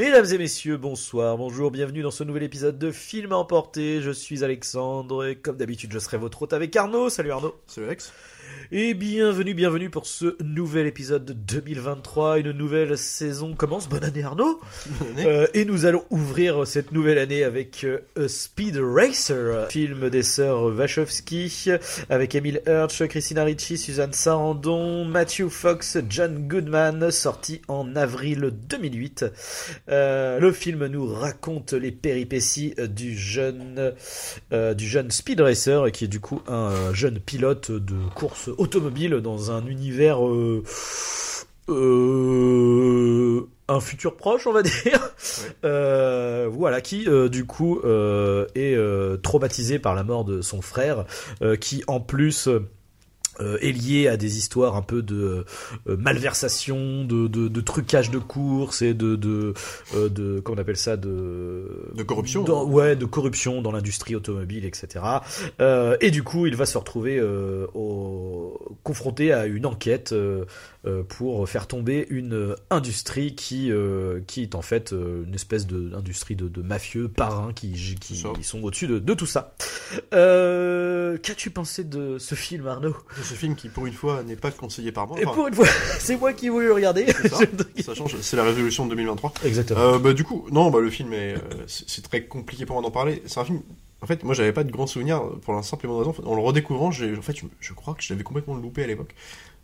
Mesdames et messieurs, bonsoir, bonjour, bienvenue dans ce nouvel épisode de Film à emporter. Je suis Alexandre et comme d'habitude, je serai votre hôte avec Arnaud. Salut Arnaud. Salut Alex. Et bienvenue, bienvenue pour ce nouvel épisode de 2023. Une nouvelle saison commence. Bonne année Arnaud. Euh, et nous allons ouvrir cette nouvelle année avec euh, A Speed Racer, film des sœurs Wachowski, avec Emile Hirsch, Christina Ricci, Suzanne Sarandon, Matthew Fox, John Goodman, sorti en avril 2008. Euh, le film nous raconte les péripéties du jeune, du jeune Speed Racer, qui est du coup un jeune pilote de course automobile dans un univers euh, euh, un futur proche, on va dire. Euh, voilà, qui euh, du coup est traumatisé par la mort de son frère, qui en plus euh, est lié à des histoires un peu de euh, malversation, de, de, de trucage de course et de, de, euh, de comment on appelle ça, de De corruption. dans- ouais, de corruption dans l'industrie automobile, etc. Euh, et du coup, il va se retrouver euh, au, confronté à une enquête euh, euh, pour faire tomber une euh, industrie qui, qui est en fait une espèce de- d'industrie de, de mafieux parrains qui, qui, sont au-dessus de, de tout ça. Qu'as-tu pensé de ce film, Arnaud? C'est ce film qui, pour une fois, n'est pas conseillé par moi. Et pour une fois, c'est moi qui ai voulu le regarder. c'est ça, change. C'est la résolution de 2023. Exactement. Bah, du coup, non, bah, le film est, c'est très compliqué pour moi d'en parler. C'est un film. En fait, moi, j'avais pas de grands souvenirs pour la simple et bonne raison. En le redécouvrant, en fait, je, je crois que je l'avais complètement loupé à l'époque.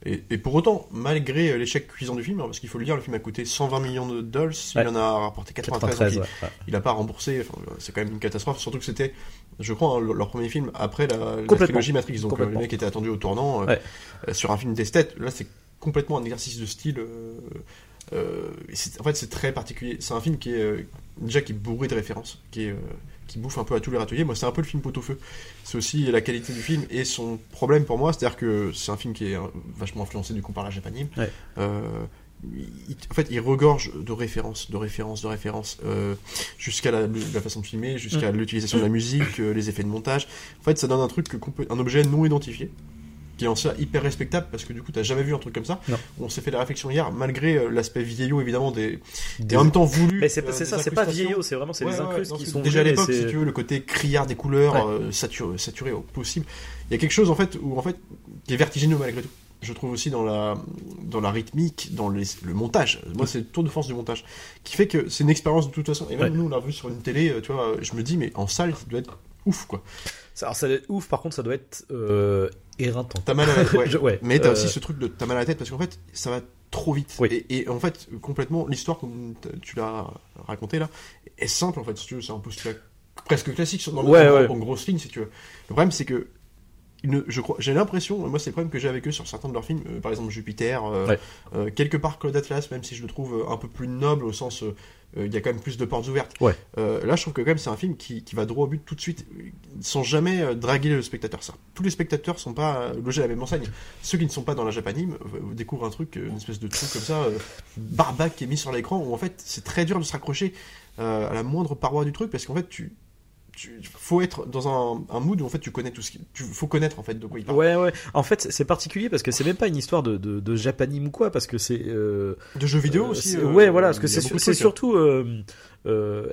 Et, et pour autant, malgré euh, l'échec cuisant du film, hein, parce qu'il faut le dire, le film a coûté 120 millions de dollars, il en a rapporté 93, 93, donc ouais. il, il a pas remboursé. Enfin, euh, c'est quand même une catastrophe. Surtout que c'était, je crois, hein, leur premier film après la, la trilogie Matrix. Donc euh, le mec était attendu au tournant euh, euh, sur un film d'esthète. Là, c'est complètement un exercice de style. euh, en fait, c'est très particulier. C'est un film qui est déjà qui est bourré de références, qui est qui bouffe un peu à tous les râteliers. Moi, c'est un peu le film pot-au-feu. C'est aussi la qualité du film et son problème pour moi, c'est-à-dire que c'est un film qui est euh, vachement influencé du coup par la japanime. Ouais. Euh, il- en fait, il regorge de références, de références, de références, euh, jusqu'à la, la façon de filmer, jusqu'à l'utilisation de la musique, euh, les effets de montage. En fait, ça donne un truc, que un objet non identifié, qui est en soi hyper respectable, parce que du coup, t'as jamais vu un truc comme ça. Non. On s'est fait la réflexion hier, malgré euh, l'aspect vieillot, évidemment, des, Des- et en même temps voulu. Mais c'est euh, ça, c'est pas vieillot, c'est vraiment c'est Ouais, les incrustes qui sont déjà à l'époque, si tu veux, le côté criard des couleurs, Ouais. euh, saturé, saturé au possible. Il y a quelque chose en fait où en fait qui est vertigineux malgré tout. Je trouve aussi dans la dans la rythmique, dans les- le montage. Moi, c'est le tour de force du montage qui fait que c'est une expérience de toute façon. Et même nous, on l'a vu sur une télé, euh, tu vois. Je me dis, mais en salle, ça doit être ouf, quoi. Alors ça doit être ouf, par contre ça doit être euh, éreintant. T'as mal à la tête, ouais. Je- ouais, Mais t'as euh, aussi ce truc de t'as mal à la tête parce qu'en fait, ça va trop vite. Oui. Et, et en fait, complètement, l'histoire, comme tu l'as raconté là, est simple en fait, si tu veux. C'est un postulat presque classique sur- dans le- Ouais, en, ouais. en grosse ligne, si tu veux. Le problème, c'est que. Ne- je crois, j'ai l'impression, moi c'est le problème que j'ai avec eux sur certains de leurs films, euh, par exemple Jupiter, euh, Ouais. euh, quelque part Claude Atlas, même si je le trouve un peu plus noble au sens, il y a quand même plus de portes ouvertes. Ouais. Là, je trouve que quand même c'est un film qui, qui va droit au but tout de suite, sans jamais draguer le spectateur. Ça. Tous les spectateurs sont pas logés à la même enseigne. Ceux qui ne sont pas dans la Japanime découvrent un truc, une espèce de truc comme ça, barbac qui est mis sur l'écran, où en fait c'est très dur de se raccrocher à la moindre paroi du truc, parce qu'en fait tu tu- faut être dans un, un mood où en fait tu connais tout ce qui tu faut connaître en fait de quoi il parle Ouais, ouais. En fait, c'est particulier parce que c'est même pas une histoire de, de, de japanime ou quoi, parce que c'est. euh, de jeux vidéo euh, aussi euh, ouais, voilà, parce que c'est trucs, hein. surtout euh,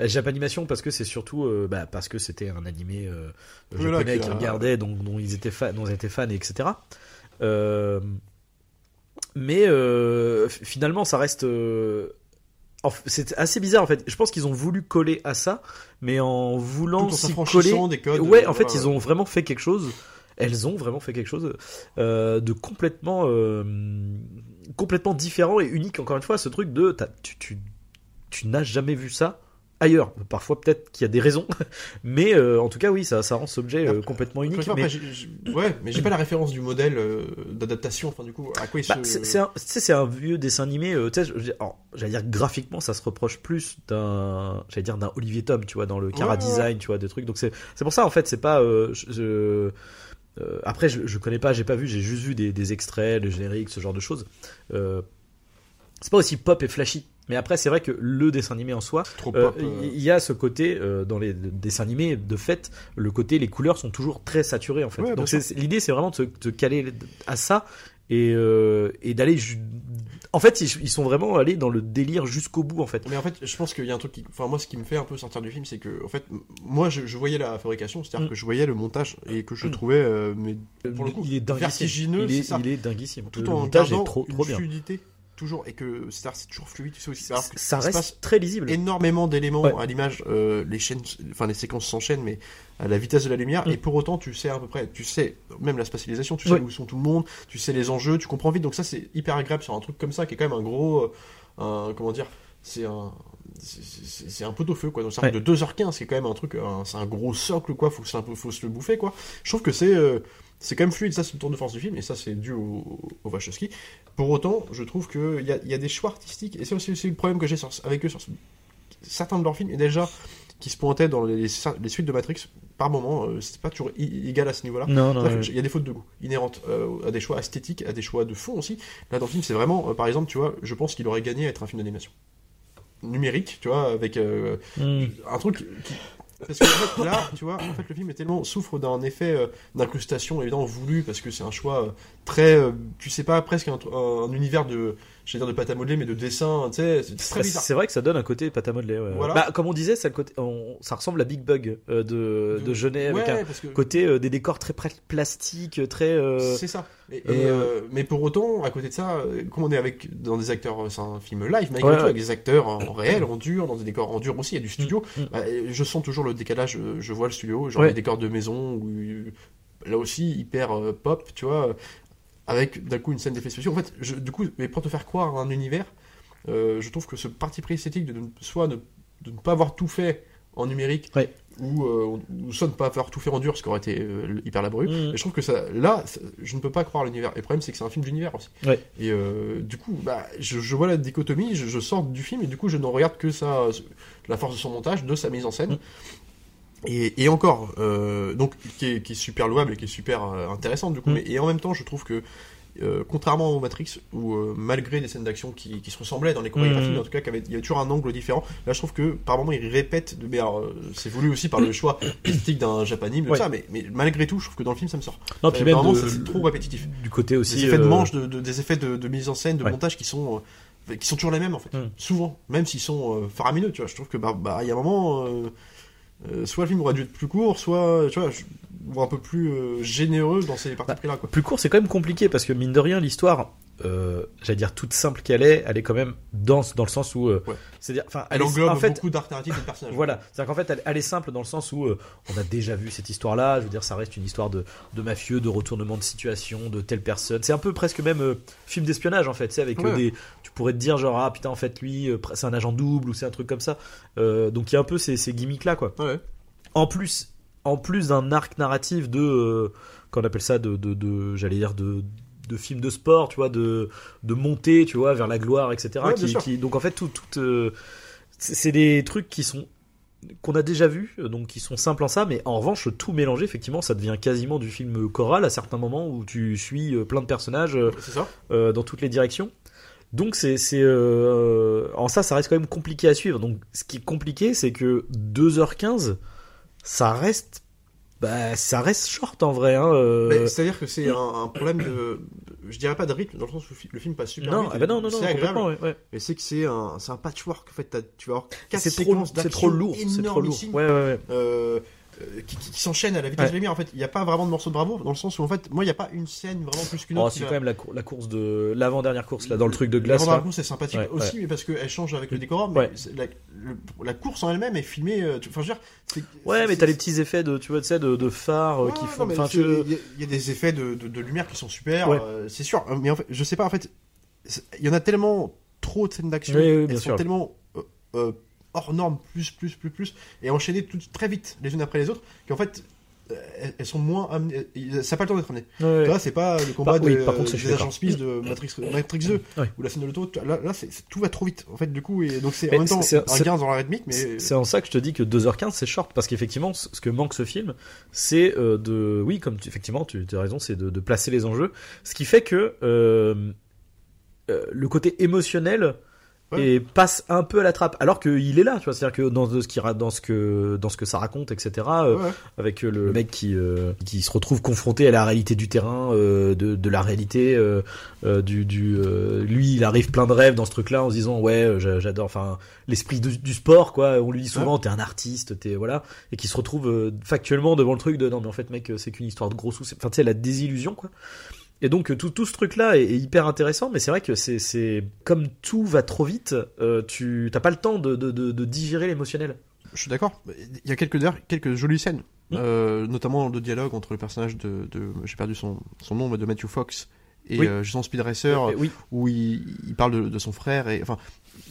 Japanimation parce que c'est surtout euh, bah, parce que c'était un animé euh, Voilà, japonais qui regardait, donc dont ils étaient fans, dont ils étaient fans, etc. Mais finalement, ça reste. C'est assez bizarre en fait. Je pense qu'ils ont voulu coller à ça, mais en voulant s'y coller. des codes Ouais, euh, en fait, ils ont vraiment fait quelque chose. Elles ont vraiment fait quelque chose euh, de complètement, euh, complètement différent et unique. Encore une fois, ce truc de t'as- tu, tu, tu n'as jamais vu ça ailleurs. Parfois, peut-être qu'il y a des raisons, mais euh, en tout cas, oui, ça, ça rend cet objet euh, complètement unique. Après, mais- ouais, mais j'ai pas la référence du modèle euh, d'adaptation. Enfin, du coup, à quoi il Bah, se. c'est un, vieux dessin animé. j'allais dire graphiquement, ça se reproche plus d'un, j'allais dire d'un Olivier Tom, tu vois, dans le cara Ouais, ouais, design, tu vois, des trucs. Donc c'est, c'est pour ça en fait, c'est pas. je- euh, après, je, je connais pas, j'ai pas vu, j'ai juste vu des, des extraits, le générique, ce genre de choses. Euh, c'est pas aussi pop et flashy. Mais après, c'est vrai que le dessin animé en soi, euh, euh. il y a ce côté euh, dans les dessins animés de fait le côté les couleurs sont toujours très saturées en fait Ouais, donc l'idée c'est vraiment de se de caler à ça et, et d'aller en fait ils, ils sont vraiment allés dans le délire jusqu'au bout en fait Mais en fait, je pense qu'il y a un truc qui. Enfin, moi, ce qui me fait un peu sortir du film, c'est que, en fait, moi, je, je voyais la fabrication, c'est-à-dire Mm. que je voyais le montage et que je Mm. trouvais, mais pour le coup, il est dinguissime vertigineux, il est, c'est ça. il est dinguissime tout le en montage gardant est trop trop bien fluidité, toujours, et que c'est-à-dire, c'est toujours fluide, tu sais aussi. Alors ça reste passe très lisible énormément d'éléments Ouais. à l'image, euh, les chaînes, enfin les séquences s'enchaînent, mais à la vitesse de la lumière, Mm. et pour autant tu sais à peu près, tu sais même la spatialisation, tu sais Ouais. où sont tout le monde, tu sais les enjeux, tu comprends vite, donc ça c'est hyper agréable sur un truc comme ça qui est quand même un gros, euh, un, comment dire, c'est un, c'est- un pot au feu quoi, donc un Ouais. de 2h15, c'est quand même un truc, un- c'est un gros socle quoi, faut, faut se le bouffer quoi. Je trouve que c'est euh, c'est quand même fluide, ça c'est le tour de force du film, et ça c'est dû au, au Wachowski. Pour autant, je trouve qu'il y a, il y a des choix artistiques, et c'est aussi, aussi le problème que j'ai avec eux sur ce- certains de leurs films, et déjà qui se pointaient dans les, les suites de Matrix, par moment, euh, c'est pas toujours égal à ce niveau-là. non non Il y a des fautes de goût inhérentes euh, à des choix esthétiques, à des choix de fond aussi. Là, dans le film, c'est vraiment, euh, par exemple, tu vois, je pense qu'il aurait gagné à être un film d'animation numérique, tu vois, avec euh, Hmm. un truc qui... Parce que en fait, là, tu vois, en fait, le film est tellement souffre d'un effet euh, d'incrustation évidemment voulu parce que c'est un choix euh, très, euh, tu sais pas, presque un, un univers de, je dire de pâte à modeler, mais de dessin, tu sais, c'est très Bah, bizarre. C'est vrai que ça donne un côté pâte à modeler. ouais. Voilà. Bah, comme on disait, ça, le côté, on- ça ressemble à Big Bug de, de Genet ouais, avec un que côté des décors très pla- plastiques, très. c'est ça. Et, et, euh, mais pour autant, à côté de ça, euh, comme on est avec dans des acteurs, euh, c'est un film live, mais Ouais, ouais. avec des acteurs en réel, en dur, dans des décors en dur aussi, il y a du studio. Mm. Bah, je sens toujours le décalage. Je vois le studio, genre des décors de maison, où, là aussi hyper pop, tu vois, avec d'un coup une scène d'effets spéciaux. En fait, je- du coup, mais pour te faire croire à un univers, euh, je trouve que ce parti pris esthétique de ne, soit de ne pas avoir tout fait en numérique, Ouais. Ou, euh, ou soit ne pas avoir tout fait en dur, ce qui aurait été euh, hyper laborieux. Mm. Et je trouve que ça, là, ça- je ne peux pas croire à l'univers. Et le problème, c'est que c'est un film d'univers aussi. Ouais. Et euh, du coup, bah, je, je vois la dichotomie, je, je sors du film et du coup, je ne regarde que ça, la force de son montage, de sa mise en scène. Mm. Et, et encore, euh, donc, qui est, qui est super louable et qui est super euh, intéressante du coup. Mm. Mais, et en même temps, je trouve que, euh, contrairement au Matrix, où euh, malgré des scènes d'action qui, qui se ressemblaient dans les chorégraphies, Mm. en tout cas, il y avait toujours un angle différent. Là, je trouve que par moment, il répète. De, mais euh, c'est voulu aussi par le choix esthétique d'un japanime, de Ouais. ça. Mais, mais malgré tout, je trouve que dans le film, ça me sort. Non, puis même de- c'est trop répétitif. du côté aussi. Des effets de manche, de, de- des effets de, de mise en scène, de Ouais. montage qui sont qui sont toujours les mêmes en fait. Mm. Souvent, même s'ils sont euh, faramineux, tu vois. Je trouve que bah bah, il y a un moment, euh, euh, soit le film aurait dû être plus court, soit tu vois, je- ou un peu plus euh, généreux dans ces parties Bah, pris là quoi. Plus court, c'est quand même compliqué parce que mine de rien, l'histoire, euh, j'allais dire toute simple qu'elle est, elle est quand même dense dans le sens où, euh, Ouais. c'est-à-dire, enfin, Elle englobe en fait, beaucoup de personnages. Voilà, c'est-à-dire qu'en fait, elle, elle est simple dans le sens où euh, on a déjà vu cette histoire-là. Je veux dire, ça reste une histoire de, de mafieux, de retournement de situation, de telle personne. C'est un peu presque même film d'espionnage en fait. C'est avec Ouais. des, tu pourrais te dire genre ah putain en fait lui c'est un agent double ou c'est un truc comme ça. Donc il y a un peu ces, ces gimmicks là quoi. Ouais. En plus, en plus d'un arc narratif de, qu'on appelle ça de, de, de j'allais dire de de films de sport, tu vois, de, de montée, tu vois, vers la gloire, etc. Ouais, qui- donc en fait, tout, tout, euh, c'est des trucs qui sont qu'on a déjà vus, euh, donc qui sont simples en ça, mais en revanche, tout mélangé, effectivement, ça devient quasiment du film choral à certains moments où tu suis euh, plein de personnages euh, dans toutes les directions. Donc c'est c'est euh, en ça ça reste quand même compliqué à suivre. Donc ce qui est compliqué c'est que 2h15 ça reste bah ça reste short en vrai hein, euh. C'est-à-dire que c'est un, un problème de, je dirais pas de rythme dans le sens où le film passe super non, vite. ah bah non non non c'est agréable. complètement ouais, ouais. Mais c'est que c'est un, un patchwork en fait. Tu vas avoir quatre C'est trop c'est lourd, c'est trop lourd. Ouais ouais ouais. euh, qui, qui- qui s'enchaînent à la vitesse Ouais. de la lumière. En fait, il n'y a pas vraiment de morceau de bravo, dans le sens où, en fait, moi, il n'y a pas une scène vraiment plus qu'une Oh, autre. c'est quand va- même la, cour- la course de l'avant-dernière course là dans le truc de glace L'avant-dernière là. course, c'est sympathique Ouais, aussi, mais parce qu'elle change avec le décor. Mais la, le- la course en elle-même est filmée. euh, tu- Enfin, je veux dire, Ouais, mais t'as les petits effets de tu vois sais de, de phare euh, qui font enfin tu Il y, a- il y a des effets de, de- de lumière qui sont super, euh, c'est sûr. Mais en fait, je sais pas, en fait, il y en a tellement trop de scènes d'action. Elles sont tellement euh, euh, hors normes, plus, plus, plus, plus, et enchaîner tout, très vite, les unes après les autres, qu'en fait, euh, elles, sont moins amenées, ça n'a pas le temps d'être amené. Ouais, vois, c'est pas le combat Par- oui, de, par contre, des agents Smith de Matrix, Matrix 2, Ouais. ou la scène de l'auto, là, là tout va trop vite, en fait, du coup, et donc c'est en même temps un gain dans la rythmique, mais C'est en ça que je te dis que 2h15 c'est short parce qu'effectivement ce que manque ce film c'est euh, de oui comme tu, effectivement tu, tu as raison c'est de, de placer les enjeux ce qui fait que euh, euh, le côté émotionnel Ouais. et passe un peu à la trappe alors qu'il est là tu vois. C'est à dire que dans ce qui ra- dans ce que dans ce que ça raconte etc euh, ouais. avec euh, le mec qui euh, qui se retrouve confronté à la réalité du terrain euh, de, de la réalité euh, euh, du du euh, lui il arrive plein de rêves dans ce truc là en se disant ouais j'a- j'adore enfin l'esprit du, du sport quoi. On lui dit souvent t'es un artiste t'es voilà. Et qui se retrouve euh, factuellement devant le truc de non mais en fait mec c'est qu'une histoire de gros sous enfin tu sais la désillusion quoi et donc tout, tout ce truc là est, est hyper intéressant mais c'est vrai que c'est c'est comme tout va trop vite euh, tu t'as pas le temps de de, de, de digérer l'émotionnel Je suis d'accord. Il y a quelques, quelques jolies scènes, Mm. euh, notamment de dialogue entre le personnage de, de j'ai perdu son, son nom, mais de Matthew Fox et Oui. euh, Speed Racer, Euh, oui où il, il parle de, de son frère et enfin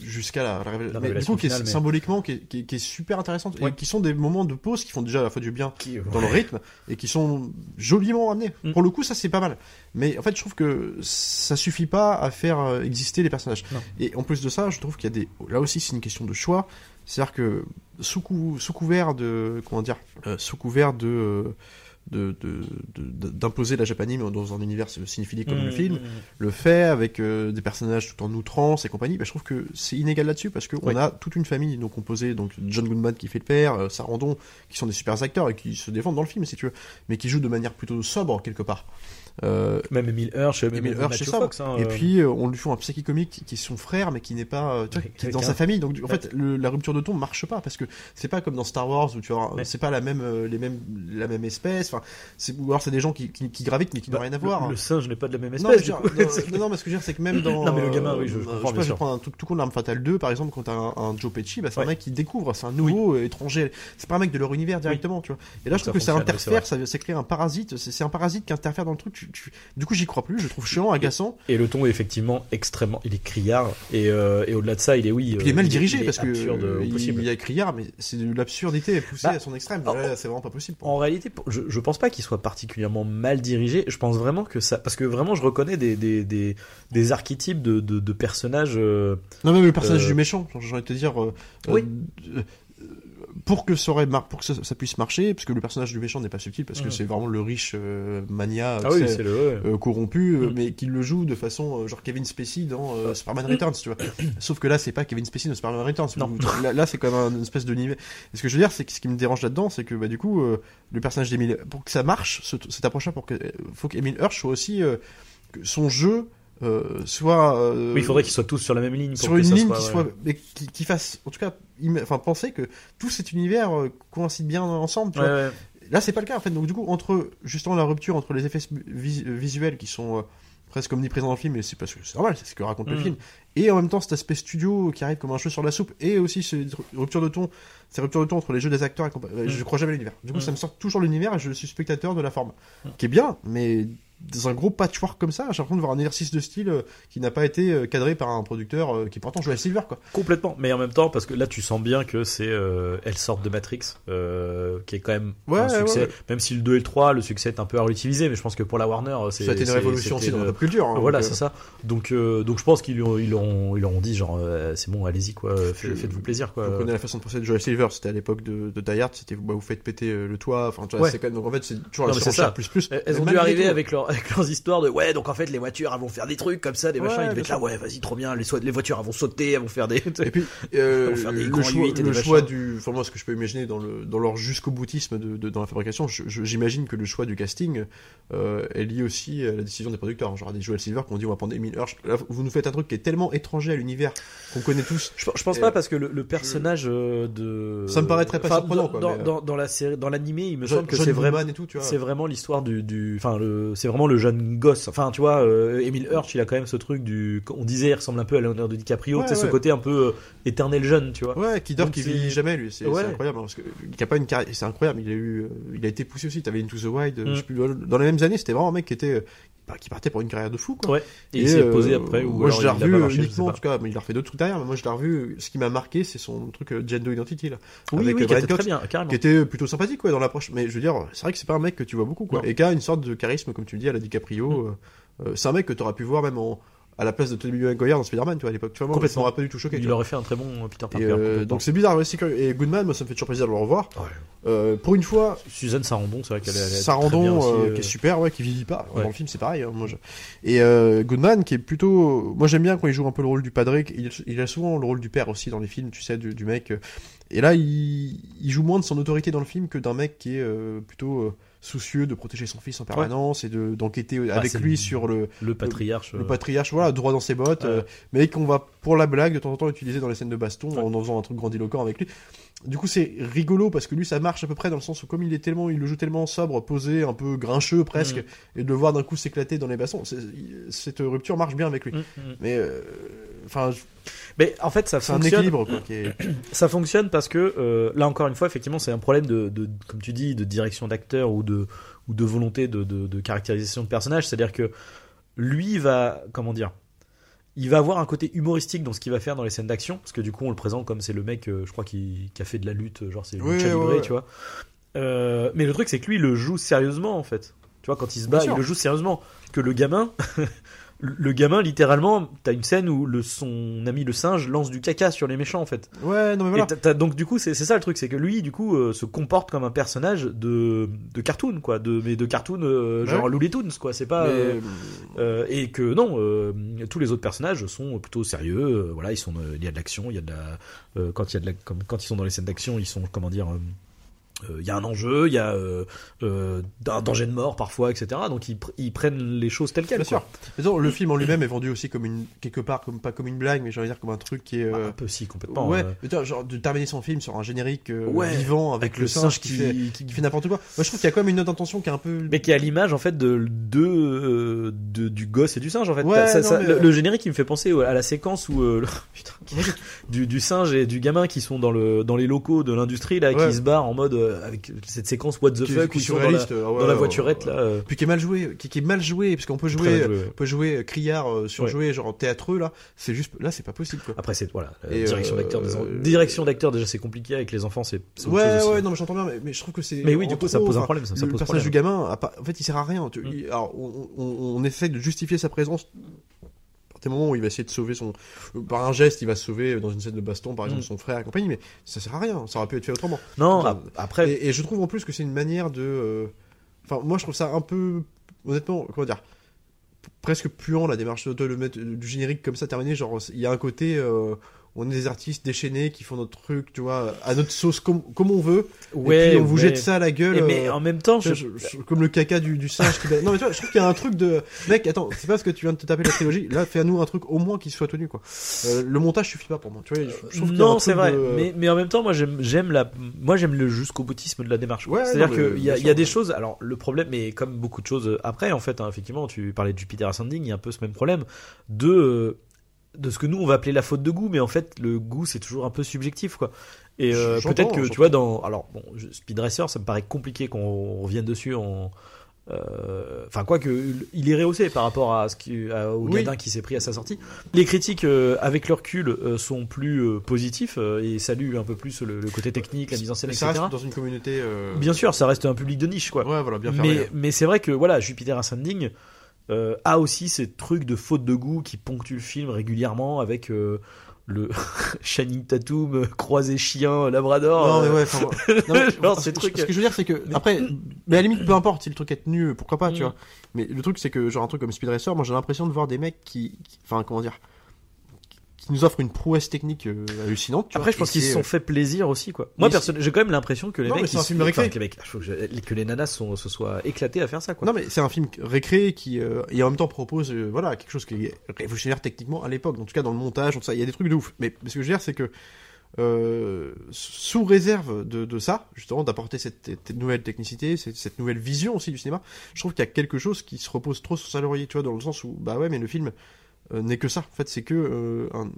jusqu'à la, la révélation, La révélation coup, qui est mais- symboliquement qui est, qui est- qui est super intéressante Ouais. et qui sont des moments de pause qui font déjà à la fois du bien qui, dans le rythme et qui sont joliment amenés. Mm. Pour le coup, ça c'est pas mal. Mais en fait, je trouve que ça suffit pas à faire euh, exister les personnages. Non. Et en plus de ça, je trouve qu'il y a des. Là aussi, c'est une question de choix. C'est-à-dire que sous, cou- sous couvert de comment dire, euh, sous couvert de de- de- de- d'imposer la japanime dans un univers cinéphilique comme le Mmh, film, mmh. le fait avec euh, des personnages tout en outrance et compagnie, bah, je trouve que c'est inégal là-dessus parce qu'on Oui. a toute une famille donc composée donc John Goodman qui fait le père, euh, Sarandon qui sont des super acteurs et qui se défendent dans le film si tu veux, mais qui jouent de manière plutôt sobre quelque part. Euh, Même Emile Hirsch, même Emile Hirsch, ça. Fox. hein, et euh, puis euh, on lui fait un psychic comique qui, est son frère mais qui n'est pas tu vois, qui est dans sa famille donc en fait le- la rupture de ton marche pas parce que c'est pas comme dans Star Wars où tu vois Ouais. c'est pas la même les mêmes la même espèce enfin c'est ou alors c'est des gens qui, qui, qui gravitent mais qui n'ont bah, rien à le- voir Le, singe n'est pas de la même non, espèce. mais je dire, non, non, mais ce que je veux dire, c'est que même dans. Non, mais le gamin, oui, je- je comprends, sais pas, bien je prends un truc tout con, l'Arme Fatale 2, par exemple, quand t'as un, un Joe Pesci, bah, c'est un mec qui découvre, c'est un nouveau étranger. C'est pas un mec de leur univers directement, tu vois. Et là, je trouve que ça interfère, ça, crée un parasite, c'est c'est un parasite qui interfère dans le truc. Tu- tu- Du coup, j'y crois plus, je trouve chiant, agaçant. Et le ton est effectivement extrêmement. Il est criard. Et, euh, et au-delà de ça, il est, oui. Il est euh, mal dirigé il est parce que euh, il, il y a criard, mais c'est de l'absurdité poussée Bah, à son extrême. c'est vraiment pas possible. En réalité, je, je pense pas qu'il soit particulièrement mal dirigé. Je pense vraiment que ça, parce que vraiment, je reconnais des des, des, des archétypes de, de, de personnages. euh, Non, même le personnage Euh, du méchant, j'ai envie de te dire. Oui. Pour que ça aurait mar- pour que ça, ça puisse marcher, parce que le personnage du méchant n'est pas subtil, parce que c'est vraiment le riche euh, mania Ah oui, le. ouais. corrompu, mais qui le joue de façon euh, genre Kevin Spacey dans euh, Superman Returns, tu vois. Sauf que là, c'est pas Kevin Spacey dans Superman Returns. Non. Là, là, c'est quand même une espèce de niveau. Et ce que je veux dire, c'est que ce qui me dérange là-dedans, c'est que bah, du coup, euh, le personnage d'Emile, pour que ça marche, ce- cette approche-là, pour que, faut qu'Emile Hirsch soit aussi son jeu euh, soit. euh, Oui, il faudrait qu'ils soient tous sur la même ligne. Pour sur que une ça ligne soit, qui ouais. soit mais qui, qui fasse en tout cas enfin penser que tout cet univers euh, coïncide bien ensemble tu Ouais, vois. ouais. là c'est pas le cas en fait donc du coup entre justement la rupture entre les effets vis- visuels qui sont euh, presque omniprésents dans le film et c'est parce que c'est normal c'est ce que raconte le Mhm. film et en même temps cet aspect studio qui arrive comme un cheveu sur la soupe et aussi ces ruptures de ton ces ruptures de ton entre les jeux des acteurs et euh, je crois jamais à l'univers du coup Mhm. ça me sort toujours l'univers et je suis spectateur de la forme Mhm. qui est bien mais dans un gros patchwork comme ça, j'ai l'impression de voir un exercice de style euh, qui n'a pas été euh, cadré par un producteur qui pourtant jouait à Silver, quoi. Complètement, mais en même temps, parce que là tu sens bien que c'est euh, elles sortent de Matrix, euh, qui est quand même Ouais, un succès. ouais, ouais. Même si le 2 et le 3, le succès est un peu à réutiliser, mais je pense que pour la Warner, c'est Ça a été une révolution aussi dans la pop culture. hein, voilà, c'est ça. Donc, donc je pense qu'ils lui ont, ils leur ont, dit genre, euh, c'est bon, allez-y quoi, fait- Je- faites-vous plaisir quoi. On connaît la façon de procéder de Joel Silver, c'était à l'époque de, de Die Hard, c'était bah, vous faites péter euh, le toit, enfin tu vois, Ouais. c'est quand même, donc en fait c'est toujours Non, la ça. plus plus. Elles ont dû arriver avec, leur, avec leurs histoires de ouais, donc en fait les voitures elles vont faire des trucs comme ça, des Ouais, machins, ils devaient être là, ouais, vas-y, trop bien, les, so- les voitures elles vont sauter, elles vont faire des. Et puis euh, Pour faire des le choix, le choix du, enfin moi ce que je peux imaginer dans le dans leur jusqu'au boutisme de, de- dans la fabrication, je- je- j'imagine que le choix du casting euh, est lié aussi à la décision des producteurs. Genre des Joel Silver qui ont dit on va prendre Emile Hirsch. Là, vous nous faites un truc qui est tellement étranger à l'univers qu'on connaît tous. Je, je pense Et, pas parce que le, le personnage euh, de. Ça me paraîtrait pas Enfin, surprenant, dans, quoi, mais, euh, dans, dans la série, dans l'animé, il me semble que c'est vraiment. C'est vraiment l'histoire du, du, enfin le, c'est vraiment le jeune gosse. Enfin, tu vois, euh, Emile Hirsch, il a quand même ce truc du, on disait, il ressemble un peu à Leonardo DiCaprio, Ouais, tu sais, ce côté un peu éternel jeune, tu vois. Ouais, qui dort, qui vieillit jamais, lui. C'est Ouais. incroyable. hein, parce que, il a pas une carrière. C'est incroyable. Il a eu, euh, il a été poussé aussi. T'avais Into the Wild. Mm. je sais plus, dans les mêmes années, c'était vraiment un mec qui était, euh, bah, qui partait pour une carrière de fou, quoi. Ouais. Et, il s'est posé après. Ou moi, alors je l'ai revu marché, uniquement, en tout cas, mais il a refait d'autres trucs derrière, mais moi, je l'ai revu. Ce qui m'a marqué, c'est son truc euh, Gender Identity, là. Oui, avec, oui, qui était très bien, carrément. qui était plutôt sympathique, quoi, dans l'approche. Mais je veux dire, c'est vrai que c'est pas un mec que tu vois beaucoup, quoi. Non. Et qui a une sorte de charisme, comme tu le dis, à la DiCaprio. Mm. euh, c'est un mec que t'aurais pu voir même en, à la place de Tobey Maguire dans Spider-Man, tu vois, à l'époque. Tu vois, moi, Complètement. pas du tout choqué. Il aurait fait un très bon euh, Peter Et, Parker. euh, donc c'est bizarre, ouais, c'est. Et Goodman, moi, ça me fait toujours plaisir de le revoir. Ouais. Euh, pour une fois, Suzanne Sarandon, c'est vrai qu'elle est. Sarandon, aussi, euh, euh, qui est super, ouais, qui vieillit pas. Ouais. Dans le film, c'est pareil. hein, moi, je- Et Goodman, qui est plutôt, moi j'aime bien quand il joue un peu le rôle du padre. Il, il a souvent le rôle du père aussi dans les films, tu sais, du, du mec. Et là, il, il joue moins de son autorité dans le film que d'un mec qui est plutôt soucieux de protéger son fils en permanence et de d'enquêter avec Bah, c'est lui le- sur le, le patriarche. le euh, patriarche, voilà, droit dans ses bottes, Ouais. euh, mais qu'on va pour la blague de temps en temps utiliser dans les scènes de baston en en faisant un truc grandiloquent avec lui. Du coup, c'est rigolo parce que lui, ça marche à peu près dans le sens où comme il est tellement, il le joue tellement sobre, posé, un peu grincheux presque, Mm. et de le voir d'un coup s'éclater dans les bastons, c'est- cette rupture marche bien avec lui. mm, mm. Mais euh, enfin, Mais en fait, ça c'est un fonctionne. équilibre quoi. Qui est... Ça fonctionne parce que euh, là encore une fois, effectivement, c'est un problème de, de, comme tu dis, de direction d'acteur ou de ou de volonté de, de, de caractérisation de personnage. C'est-à-dire que lui va, comment dire, il va avoir un côté humoristique dans ce qu'il va faire dans les scènes d'action, parce que du coup, on le présente comme c'est le mec, euh, je crois, qui, qui a fait de la lutte, genre c'est ouais, Libre, ouais. tu vois. Euh, mais le truc, c'est que lui, il le joue sérieusement en fait. Tu vois, quand il se bat, il le joue sérieusement. Que le gamin, le gamin, littéralement, t'as une scène où le, son ami le singe lance du caca sur les méchants en fait. Ouais, non mais voilà. t'as- donc du coup c'est ça le truc c'est que lui du coup euh, se comporte comme un personnage de de cartoon quoi de mais de cartoon euh, Ouais. genre Looney Tunes quoi c'est pas Mais, euh, et que non tous les autres personnages sont plutôt sérieux voilà ils sont il y a de l'action il y a de la quand il y a de la comme quand ils sont dans les scènes d'action ils sont comment dire euh, euh, il y a un enjeu, il y a euh, euh, un danger de mort parfois, etc. Donc ils, pr- ils prennent les choses telles quelles. Bien quoi. sûr. Mais non, le film en lui-même est vendu aussi comme une quelque part comme pas comme une blague, mais de dire comme un truc qui est. Bah, un peu si complètement. ouais, mais genre de terminer son film sur un générique Ouais, vivant avec, le singe qui, fait, qui, qui fait n'importe quoi. Moi, je trouve qu'il y a quand même une note d'intention qui est un peu. Mais qui est à l'image en fait de, de, de- du gosse et du singe en fait. Ouais, Ça- non, ça- mais, le, le générique il me fait penser à la séquence où le- putain, du, du singe et du gamin qui sont dans le dans les locaux de l'industrie là qui se barrent en mode avec cette séquence what the qui, fuck qui où ils sont dans la, surréaliste, euh, ouais, dans la ouais, voiturette ouais. là. euh, Puis qui est mal joué, qui, qui est mal joué, parce qu'on peut jouer, joué, ouais. on peut jouer euh, criard, euh, surjoué, genre théâtreux là. C'est juste, là, c'est pas possible quoi. Après c'est voilà euh, Et, direction euh, d'acteur euh, direction d'acteur déjà c'est compliqué avec les enfants c'est Ouais, aussi. ouais, non, mais j'entends bien, mais, mais je trouve que c'est. Mais oui du coup ça pose un problème ça, ça le pose personnage problème. du gamin, en fait, il sert à rien. Tu- Mm. il- alors, on, on, on essaie de justifier sa présence. Où il va essayer de sauver son. euh, Par un geste, il va sauver dans une scène de baston, par exemple, Mm. son frère et compagnie, mais ça sert à rien. Ça aurait pu être fait autrement. Non après Et, et je trouve en plus que c'est une manière de. euh, Enfin, moi, je trouve ça un peu. Honnêtement, comment dire Presque puant la démarche de le mettre du générique comme ça terminé. Genre, il y a un côté. euh, on est des artistes déchaînés qui font notre truc, tu vois, à notre sauce comme, comme on veut. ouais et puis on vous jette ça à la gueule. Et mais euh, en même temps tu je, vois, je- je- comme le caca du, du singe qui. Non, mais tu vois, je trouve qu'il y a un truc de. Mec, attends, c'est pas parce que tu viens de te taper la trilogie. Là, fais-nous un truc au moins qui soit tenu, quoi. Euh, le montage suffit pas pour moi. Tu vois, je, trouve non, c'est vrai. de- Mais, mais en même temps, moi, j'aime, la, moi, j'aime le jusqu'au boutisme de la démarche. Ouais, C'est-à-dire qu'il y a, y a des choses. Alors, le problème, mais comme beaucoup de choses après, en fait, hein, effectivement, tu parlais de Jupiter Ascending, il y a un peu ce même problème de, euh, de ce que nous on va appeler la faute de goût, mais en fait, le goût, c'est toujours un peu subjectif, quoi. Et euh, peut-être que tu vois dans, alors bon, Speed Racer, ça me paraît compliqué qu'on revienne dessus en. euh, Enfin, quoi que il est rehaussé par rapport à ce qui, à- au Oui. gadin qui s'est pris à sa sortie. Les critiques, euh, avec leur recul, sont plus positifs et saluent un peu plus le, le côté technique, la mise en scène, Mais ça etc. reste dans une communauté. Bien sûr, ça reste un public de niche, quoi. Ouais, voilà, bien mais mais c'est vrai que voilà, Jupiter Ascending euh, a aussi ces trucs de faute de goût qui ponctuent le film régulièrement avec euh, le Shining Tatum euh, croisé chien Labrador. Non, mais ouais, enfin, non, mais- Genre, ce- ces trucs- Ce que je veux dire, c'est que, après, mais à la limite, peu importe si le truc est tenu, pourquoi pas, tu Mm. vois. Mais le truc, c'est que, genre, un truc comme Speed Racer, moi, j'ai l'impression de voir des mecs qui, qui- enfin, comment dire, qui nous offrent une prouesse technique euh, hallucinante, tu Après, vois, je pense qu'ils se sont fait plaisir aussi, quoi. Moi, Mais perso- j'ai quand même l'impression que les Non, mecs, ils un film enfin, que les mecs- je trouve que je- que les nanas sont- se soient éclatés à faire ça, quoi. Non mais c'est un film récréé qui euh, et en même temps propose euh, voilà quelque chose qui est révolutionnaire techniquement à l'époque en tout cas dans le montage tout ça il y a des trucs de ouf mais ce que je veux dire c'est que euh, sous réserve de, de ça justement d'apporter cette, cette nouvelle technicité cette, cette nouvelle vision aussi du cinéma je trouve qu'il y a quelque chose qui se repose trop sur sa laurier tu vois dans le sens où bah ouais mais le film euh, n'est que ça. En fait, c'est que euh, un,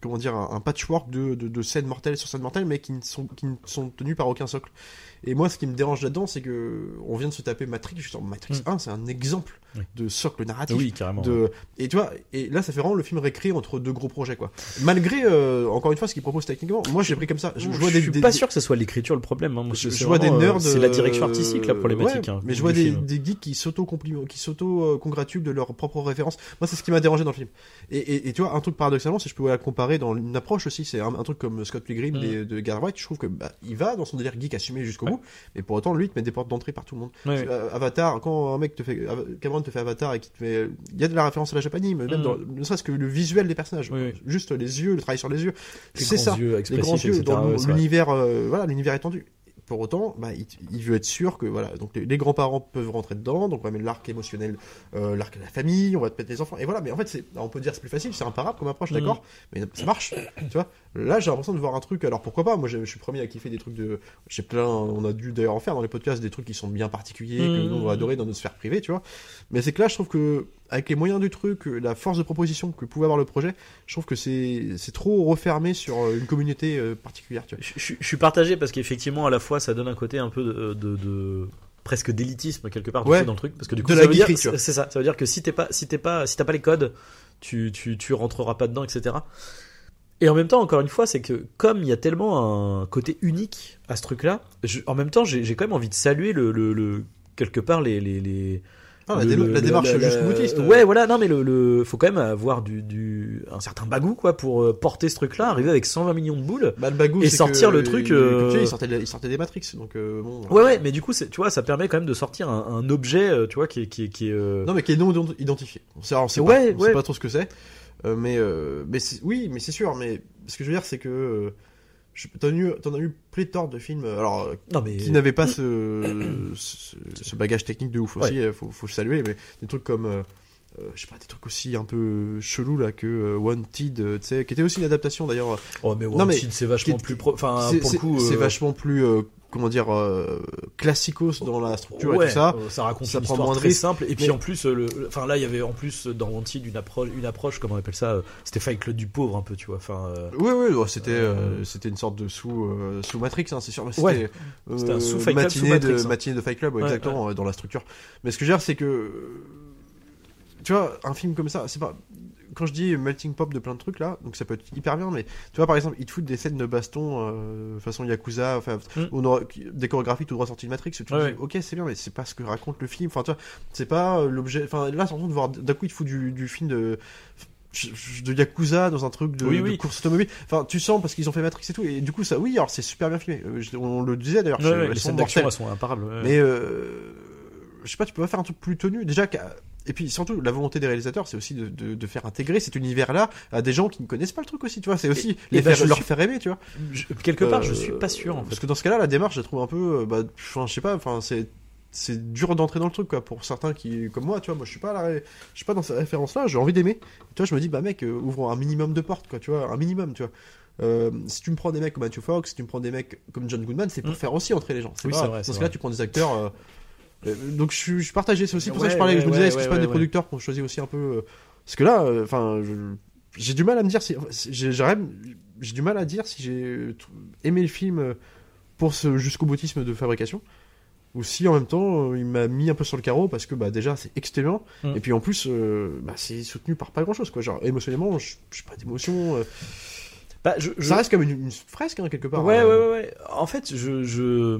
comment dire un, un patchwork de, de, de scènes mortelles sur scènes mortelles, mais qui ne sont qui ne sont tenues par aucun socle. Et moi, ce qui me dérange là-dedans, c'est que on vient de se taper Matrix. Justement, Matrix 1, c'est un exemple Oui. de socle narratif. Oui, carrément. De... Et tu vois, et là, ça fait vraiment le film réécrit entre deux gros projets, quoi. Malgré, euh, encore une fois, ce qu'il propose techniquement, moi, j'ai pris comme ça. Je, je vois je des, suis des- pas des- sûr que ce soit l'écriture le problème. hein. Moi, je, je vois des vraiment, euh, nerds. C'est la direction euh, artistique la problématique. ouais, hein, mais je vois des, geeks qui s'auto qui s'auto congratulent de leurs propres références. Moi, c'est ce qui m'a dérangé dans le film. Et, et, et tu vois, un truc paradoxalement, si je pouvais la comparer dans une approche aussi, c'est un, un truc comme Scott Pilgrim Mm. de Edgar Wright. Je trouve que bah, il va dans son délire geek assumé jusqu'au mais pour autant, lui, il te met des portes d'entrée par tout le monde. Ouais. Euh, Avatar, quand un mec te fait Cameron te fait Avatar et qui te fait, il y a de la référence à la japanime, même Mm. dans, ne serait-ce que le visuel des personnages, Oui, oui. juste les yeux, le travail sur les yeux, Les c'est grands ça yeux les grands yeux etc. dans l'univers euh, voilà l'univers étendu pour autant bah, il, il veut être sûr que voilà donc les, les grands-parents peuvent rentrer dedans donc on va mettre l'arc émotionnel euh, l'arc de la famille on va te mettre les enfants et voilà mais en fait c'est on peut dire c'est plus facile c'est imparable comme approche Mm. d'accord mais ça marche tu vois là j'ai l'impression de voir un truc alors pourquoi pas moi je, je suis premier à kiffer des trucs de j'ai plein on a dû d'ailleurs en faire dans les podcasts des trucs qui sont bien particuliers que Mm. nous on va adorer dans notre sphère privée tu vois mais c'est que là je trouve que avec les moyens du truc la force de proposition que pouvait avoir le projet je trouve que c'est c'est trop refermé sur euh, une communauté euh, particulière tu vois Je, je- je suis partagé parce qu'effectivement, à la fois, ça donne un côté un peu de, de- de- presque d'élitisme quelque part Ouais. dans le truc parce que du De coup la ça veut dire c'est ça ça veut dire que si t'es pas si t'es pas si t'as pas les codes tu, tu tu rentreras pas dedans etc et en même temps encore une fois c'est que comme il y a tellement un côté unique à ce truc là en même temps j'ai j'ai quand même envie de saluer le, le, le- quelque part les les, les Ah, la, le- démarche la- jusqu'au boutiste. Ouais, voilà, non, mais le, le, faut quand même avoir du, du, un certain bagou, quoi, pour euh, porter ce truc-là, arriver avec 120 millions de boules. Bah, le bagou, Et sortir le truc, il- euh, il, sortait de il sortait des Matrix, donc euh, bon. Ouais, ouais, mais du coup, tu vois, ça permet quand même de sortir un, un objet, tu vois, qui est, qui est, qui est, euh, Non, mais qui est non ident- identifié. On sait, on sait Ouais, pas, on ouais. sait pas trop ce que c'est. Mais euh, mais oui, mais c'est sûr. Mais ce que je veux dire, c'est que t'en as eu, as eu pléthore de films. euh, Alors, euh, non, mais, qui n'avaient pas ce, ce, ce bagage technique de ouf aussi, euh, faut, faut le saluer, mais des trucs comme, euh, je sais pas, des trucs aussi un peu chelous là que euh, Wanted, euh, qui était aussi une adaptation d'ailleurs. oh, mais Wanted, c'est vachement plus enfin, pour le coup, c'est vachement plus, comment dire, euh, classicos dans la structure ouais, et tout ça. euh, ça raconte Ça une prend histoire moins de très risques, simple. Et puis mais- en plus, euh, le, enfin là, il y avait en plus dans Wanted une approche, une approche, comment on appelle ça euh, C'était Fight Club du pauvre un peu, tu vois. Enfin, euh, Oui, oui, ouais, c'était Euh, euh, c'était une sorte de sous euh, sous Matrix, hein, c'est sûr. Ouais. C'était euh, C'était un sous Fight Club, matinée sous Matrix, de hein. matinée de Fight Club, ouais, Ouais, exactement euh, dans la structure. Mais ce que je veux dire, c'est que euh, tu vois, un film comme ça, c'est pas quand je dis melting pop de plein de trucs là, donc ça peut être hyper bien, mais tu vois par exemple, ils te foutent des scènes de baston euh, façon Yakuza, enfin Mm. on aura- des chorégraphies tout droit sorties de Matrix, tu Ouais, dis ok c'est bien, mais c'est pas ce que raconte le film, enfin tu vois, c'est pas euh, l'objet, enfin là c'est en train de voir d'un coup ils te foutent du, du film de de Yakuza dans un truc de, Oui, de oui. course automobile. Enfin, tu sens parce qu'ils ont fait Matrix et tout, et du coup ça, oui, alors c'est super bien filmé. Euh, on le disait d'ailleurs, ouais, ouais, les scènes d'action, elles sont imparables. ouais. Mais euh, je sais pas, tu peux pas faire un truc plus tenu. Déjà, qu'à- et puis surtout, la volonté des réalisateurs, c'est aussi de, de, de faire intégrer cet univers-là à des gens qui ne connaissent pas le truc aussi, tu vois. C'est aussi et les ben, faire- je leur suis- faire aimer, tu vois. Je- quelque part, je Euh, suis pas sûr en fait. Parce que dans ce cas-là, la démarche, je la trouve un peu, euh, bah, je sais pas, enfin, c'est c'est dur d'entrer dans le truc quoi pour certains qui comme moi tu vois moi je suis pas à la ré- je suis pas dans ces références là j'ai envie d'aimer tu vois je me dis bah mec euh, ouvrons un minimum de portes quoi tu vois un minimum tu vois Euh, si tu me prends des mecs comme Matthew Fox si tu me prends des mecs comme John Goodman c'est pour Mm. faire aussi entrer les gens Oui, pas- c'est vrai, dans c'est ce cas-là vrai. tu prends des acteurs euh, euh, donc je suis, je suis partagé c'est aussi pour ça que je parlais ouais, je me disais est-ce que c'est pas des producteurs qui ont choisi aussi un peu euh, parce que là euh, enfin j'ai du mal à me dire si j'ai du mal à dire si j'ai euh, aimé le film euh, pour ce jusqu'au boutisme de fabrication ou si en même temps euh, il m'a mis un peu sur le carreau parce que bah déjà c'est exténuant Mm. et puis en plus euh, bah, c'est soutenu par pas grand chose quoi genre émotionnellement je sais pas d'émotion euh, Bah, je- je- ça reste comme une, une fresque hein, quelque part Ouais, hein. ouais, ouais, ouais. En fait, je. je...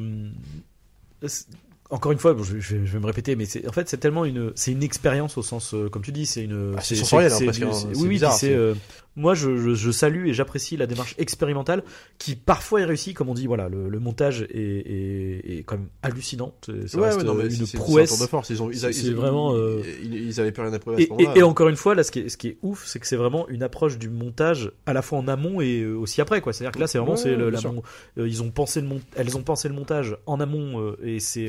Encore une fois, bon, je, vais, je vais- je vais me répéter, mais c'est en fait c'est tellement une c'est une expérience au sens euh, comme tu dis c'est une Ah, c'est sensoriel, hein, oui oui c'est- euh, moi je, je, je salue et j'apprécie la démarche expérimentale qui parfois est réussie comme on dit voilà le, le montage est, est, est quand même hallucinant C'est- ça Ouais, reste, ouais, non, mais c'est- une c'est- c'est un prouesse tour de force. Ils ont, ils, C'est- ils- ils- vraiment, euh, ils, ils avaient plus rien à prouver à Et, ce moment-là. et- et encore une fois, là, ce qui est, ce qui est ouf, c'est que c'est vraiment une approche du montage à la fois en amont et euh, aussi après, quoi. C'est-à-dire que là, c'est vraiment, Ouais, c'est le-. Euh, ils ont pensé le mont- elles ont pensé le montage en amont et c'est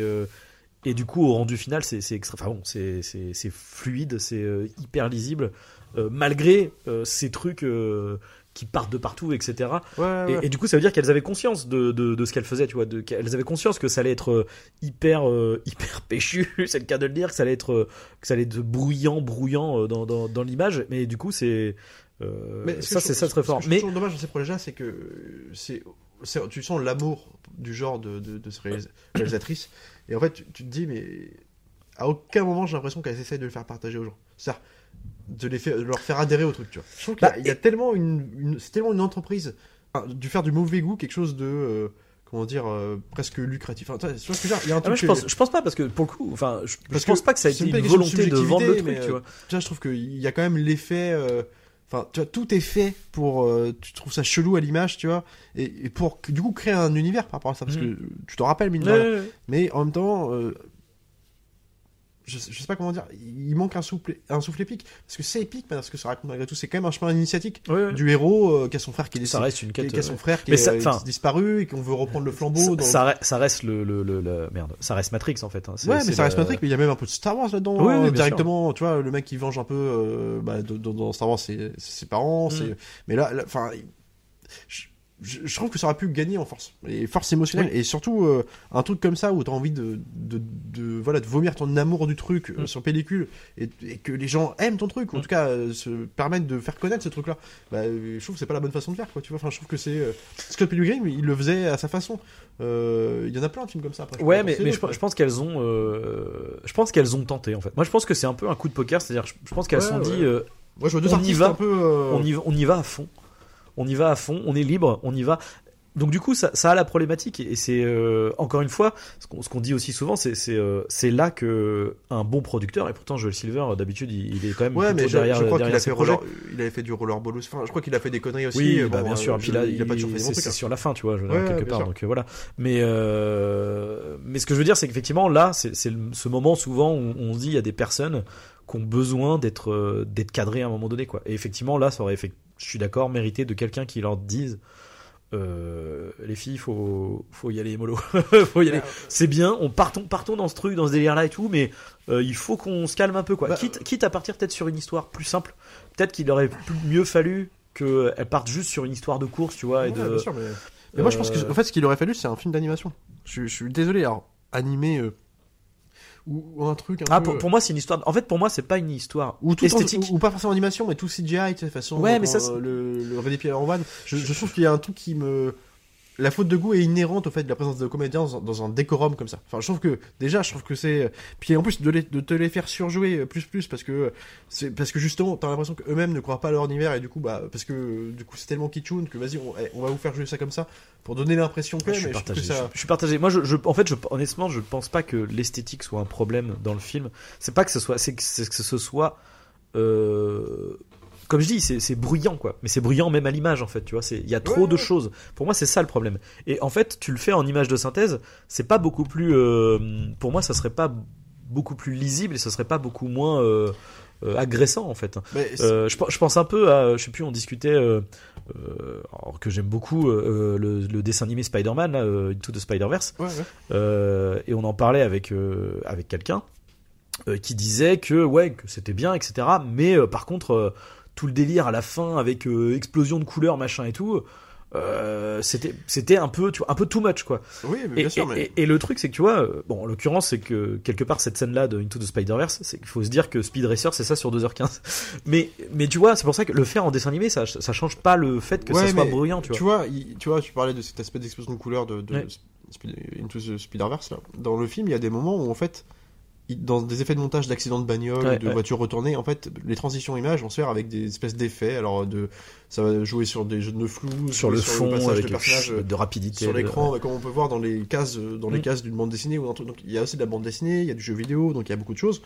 et du coup au rendu final, c'est c'est extra. Enfin bon, c'est c'est c'est fluide, c'est hyper lisible. Euh, malgré euh, ces trucs euh, qui partent de partout, etc. Ouais, ouais, Et, du coup, ça veut dire qu'elles avaient conscience de, de, de ce qu'elles faisaient, tu vois. De, qu'elles avaient conscience que ça allait être hyper, euh, hyper péchu, c'est le cas de le dire, que ça allait être, que ça allait être bruyant, brouillant euh, dans, dans, dans l'image. Mais du coup, c'est euh, Mais ça, c'est ça très fort. Mais trouve dommage dans ces projets-là, c'est que c'est, c'est- tu sens l'amour du genre de, de, de ces réalis- réalisatrices. Et en fait, tu, tu te dis, mais à aucun moment j'ai l'impression qu'elles essayent de le faire partager aux gens. C'est-à-dire de, les faire, de leur faire adhérer au truc, tu vois. Je trouve qu'il y a- Bah, y a, tellement une, une- c'est tellement une entreprise, enfin, du faire du mauvais goût quelque chose de, euh, comment dire, euh, presque lucratif. Enfin, tu vois ce que je veux dire Il y a un Ah, moi, truc je que- pense, je pense pas parce que pour le coup, enfin, je, pense que pas que ça a été une de volonté de vendre le truc, mais, tu vois. Tu vois, je trouve qu'il y a quand même l'effet. euh, Enfin, tu vois, tout est fait pour. euh, tu trouves ça chelou à l'image, tu vois, et, et pour du coup créer un univers par rapport à ça, parce Mhm. que tu te rappelles, mine de Ouais, rien. ouais, ouais. Mais en même temps, euh, je, je sais pas comment dire, il manque un souffle, un souffle épique, parce que c'est épique, parce que ça raconte malgré tout, c'est quand même un chemin initiatique Ouais, ouais. du héros euh, qui a son frère qui est Ça reste une qui, quête. qui a son euh, frère qui Mais est ça- euh, disparu et qu'on veut reprendre le flambeau. dans- ça, ça, ça reste le, le, le, le- merde, ça reste Matrix en fait. hein. Ouais, mais ça reste Matrix, mais il y a même un peu de Star Wars là-dedans. Hein, directement, tu vois, le mec qui venge un peu, euh, bah, dans, dans Star Wars, c'est ses parents, Mm. Mais là, enfin, je, trouve que ça aurait pu gagner en force, et force émotionnelle, et surtout euh, un truc comme ça où t'as envie de, de, de, voilà, de vomir ton amour du truc euh, Mm. sur pellicule, et, et que les gens aiment ton truc, ou en Mm. tout cas euh, se permettent de faire connaître ce truc-là. Bah, euh, je trouve que c'est pas la bonne façon de faire, quoi. Tu vois, enfin, je trouve que c'est Scott Pilgrim, il le faisait à sa façon. Il y en a plein de films comme ça. Après, Ouais, mais, je, pense qu'elles ont, je pense qu'elles ont tenté en fait. Moi, je pense que c'est un peu un coup de poker, c'est-à-dire, je, je pense qu'elles Ouais, se sont ouais. dit, Moi, je vois deux On y va. un peu. on y, va- on y va à fond, on y va à fond, on est libre, on y va. Donc du coup, ça, ça a la problématique et c'est euh, encore une fois ce qu'on dit aussi souvent, c'est euh, c'est là que un bon producteur et pourtant Joel Silver d'habitude il, il est quand même Ouais, mais je, derrière, je crois qu'il a fait roller, il avait fait du rollerball. Enfin, je crois qu'il a fait des conneries aussi. Oui, euh, bah, bien euh, sûr. je- Puis là, il a pas toujours fait c'est c'est hein. sur la fin, tu vois, je Ouais, quelque part. sûr. Donc euh, voilà. Mais euh, mais ce que je veux dire, c'est qu'effectivement, là, c'est ce moment souvent où on se dit, il y a des personnes qui ont besoin d'être euh, d'être cadrées à un moment donné, quoi. Et effectivement, là, ça aurait fait, je suis d'accord, mérité de quelqu'un qui leur dise. euh, les filles, faut faut y aller mollo, faut y aller. C'est bien, on partons partons dans ce truc, dans ce délire là et tout, mais euh, il faut qu'on se calme un peu quoi. Bah, quitte quitte à partir peut-être sur une histoire plus simple. Peut-être qu'il aurait plus- mieux fallu qu'elle parte juste sur une histoire de course, tu vois, et de. bien sûr, mais... mais moi, je pense que, en fait, ce qu'il aurait fallu, c'est un film d'animation. Je, je suis désolé, alors, animé euh, ou, ou un truc un Ah, peu. pour, pour moi, c'est une histoire. En fait, pour moi, c'est pas une histoire ou tout en- esthétique. ou, ou pas forcément animation, mais tout CGI, de toute façon. Ouais, quand, mais ça, euh, c'est- le, le Ready Player One, je, je trouve qu'il y a un truc qui me. La faute de goût est inhérente au fait de la présence de comédiens dans, dans un décorum comme ça. Enfin, je trouve que déjà, je trouve que c'est. Puis en plus de, les- de te les faire surjouer euh, plus plus parce que c'est parce que justement, t'as l'impression qu'eux-mêmes ne croient pas à leur univers et du coup, bah parce que du coup, c'est tellement kitschoun que vas-y, on, eh, on va vous faire jouer ça comme ça pour donner l'impression que. je, suis mais trouve partagé, que ça- je, je suis partagé. Moi, je, je- en fait, honnêtement, je pense pas que l'esthétique soit un problème dans le film. C'est pas que ce soit, c'est que, c'est que ce soit, euh, comme je dis, c'est bruyant, quoi. Mais c'est bruyant même à l'image, en fait. Tu vois, il y a trop Ouais, de ouais. choses. Pour moi, c'est ça le problème. Et en fait, tu le fais en image de synthèse. C'est pas beaucoup plus, euh, pour moi, ça serait pas beaucoup plus lisible et ça serait pas beaucoup moins euh, euh, agressant, en fait. Je, pe- je pense un peu à, je sais plus, on discutait, alors que j'aime beaucoup le, le dessin animé Spider-Man, Into the Spider-Verse, ouais, et on en parlait avec avec quelqu'un qui disait que ouais, que c'était bien, etc. Mais par contre, tout le délire à la fin avec euh, explosion de couleurs, machin et tout. euh, c'était c'était un peu tu vois un peu too much quoi Oui, mais et, bien sûr, et- mais. et- et le truc, c'est que tu vois, euh, bon, en l'occurrence, c'est que quelque part, cette scène-là de Into the Spider-Verse, c'est qu'il faut se dire que Speed Racer, c'est ça sur 2h15. Mais, mais tu vois, c'est pour ça que le faire en dessin animé, ça, ça change pas le fait que Ouais, ça soit bruyant, tu vois. Tu vois, il- tu vois, tu parlais de cet aspect d'explosion de couleurs de, de Ouais. Into the Spider-Verse là. Dans le film, il y a des moments où en fait, dans des effets de montage d'accidents de bagnole, Ouais, de ouais. voitures retournées, en fait, les transitions images vont se faire avec des espèces d'effets. Alors, de, ça va jouer sur des jeux de flou, sur le fond, passage avec de personnages de rapidité. sur l'écran, comme on peut voir dans les cases, dans les Mm. cases d'une bande dessinée ou d'un truc. Donc, il y a aussi de la bande dessinée, il y a du jeu vidéo, donc il y a beaucoup de choses.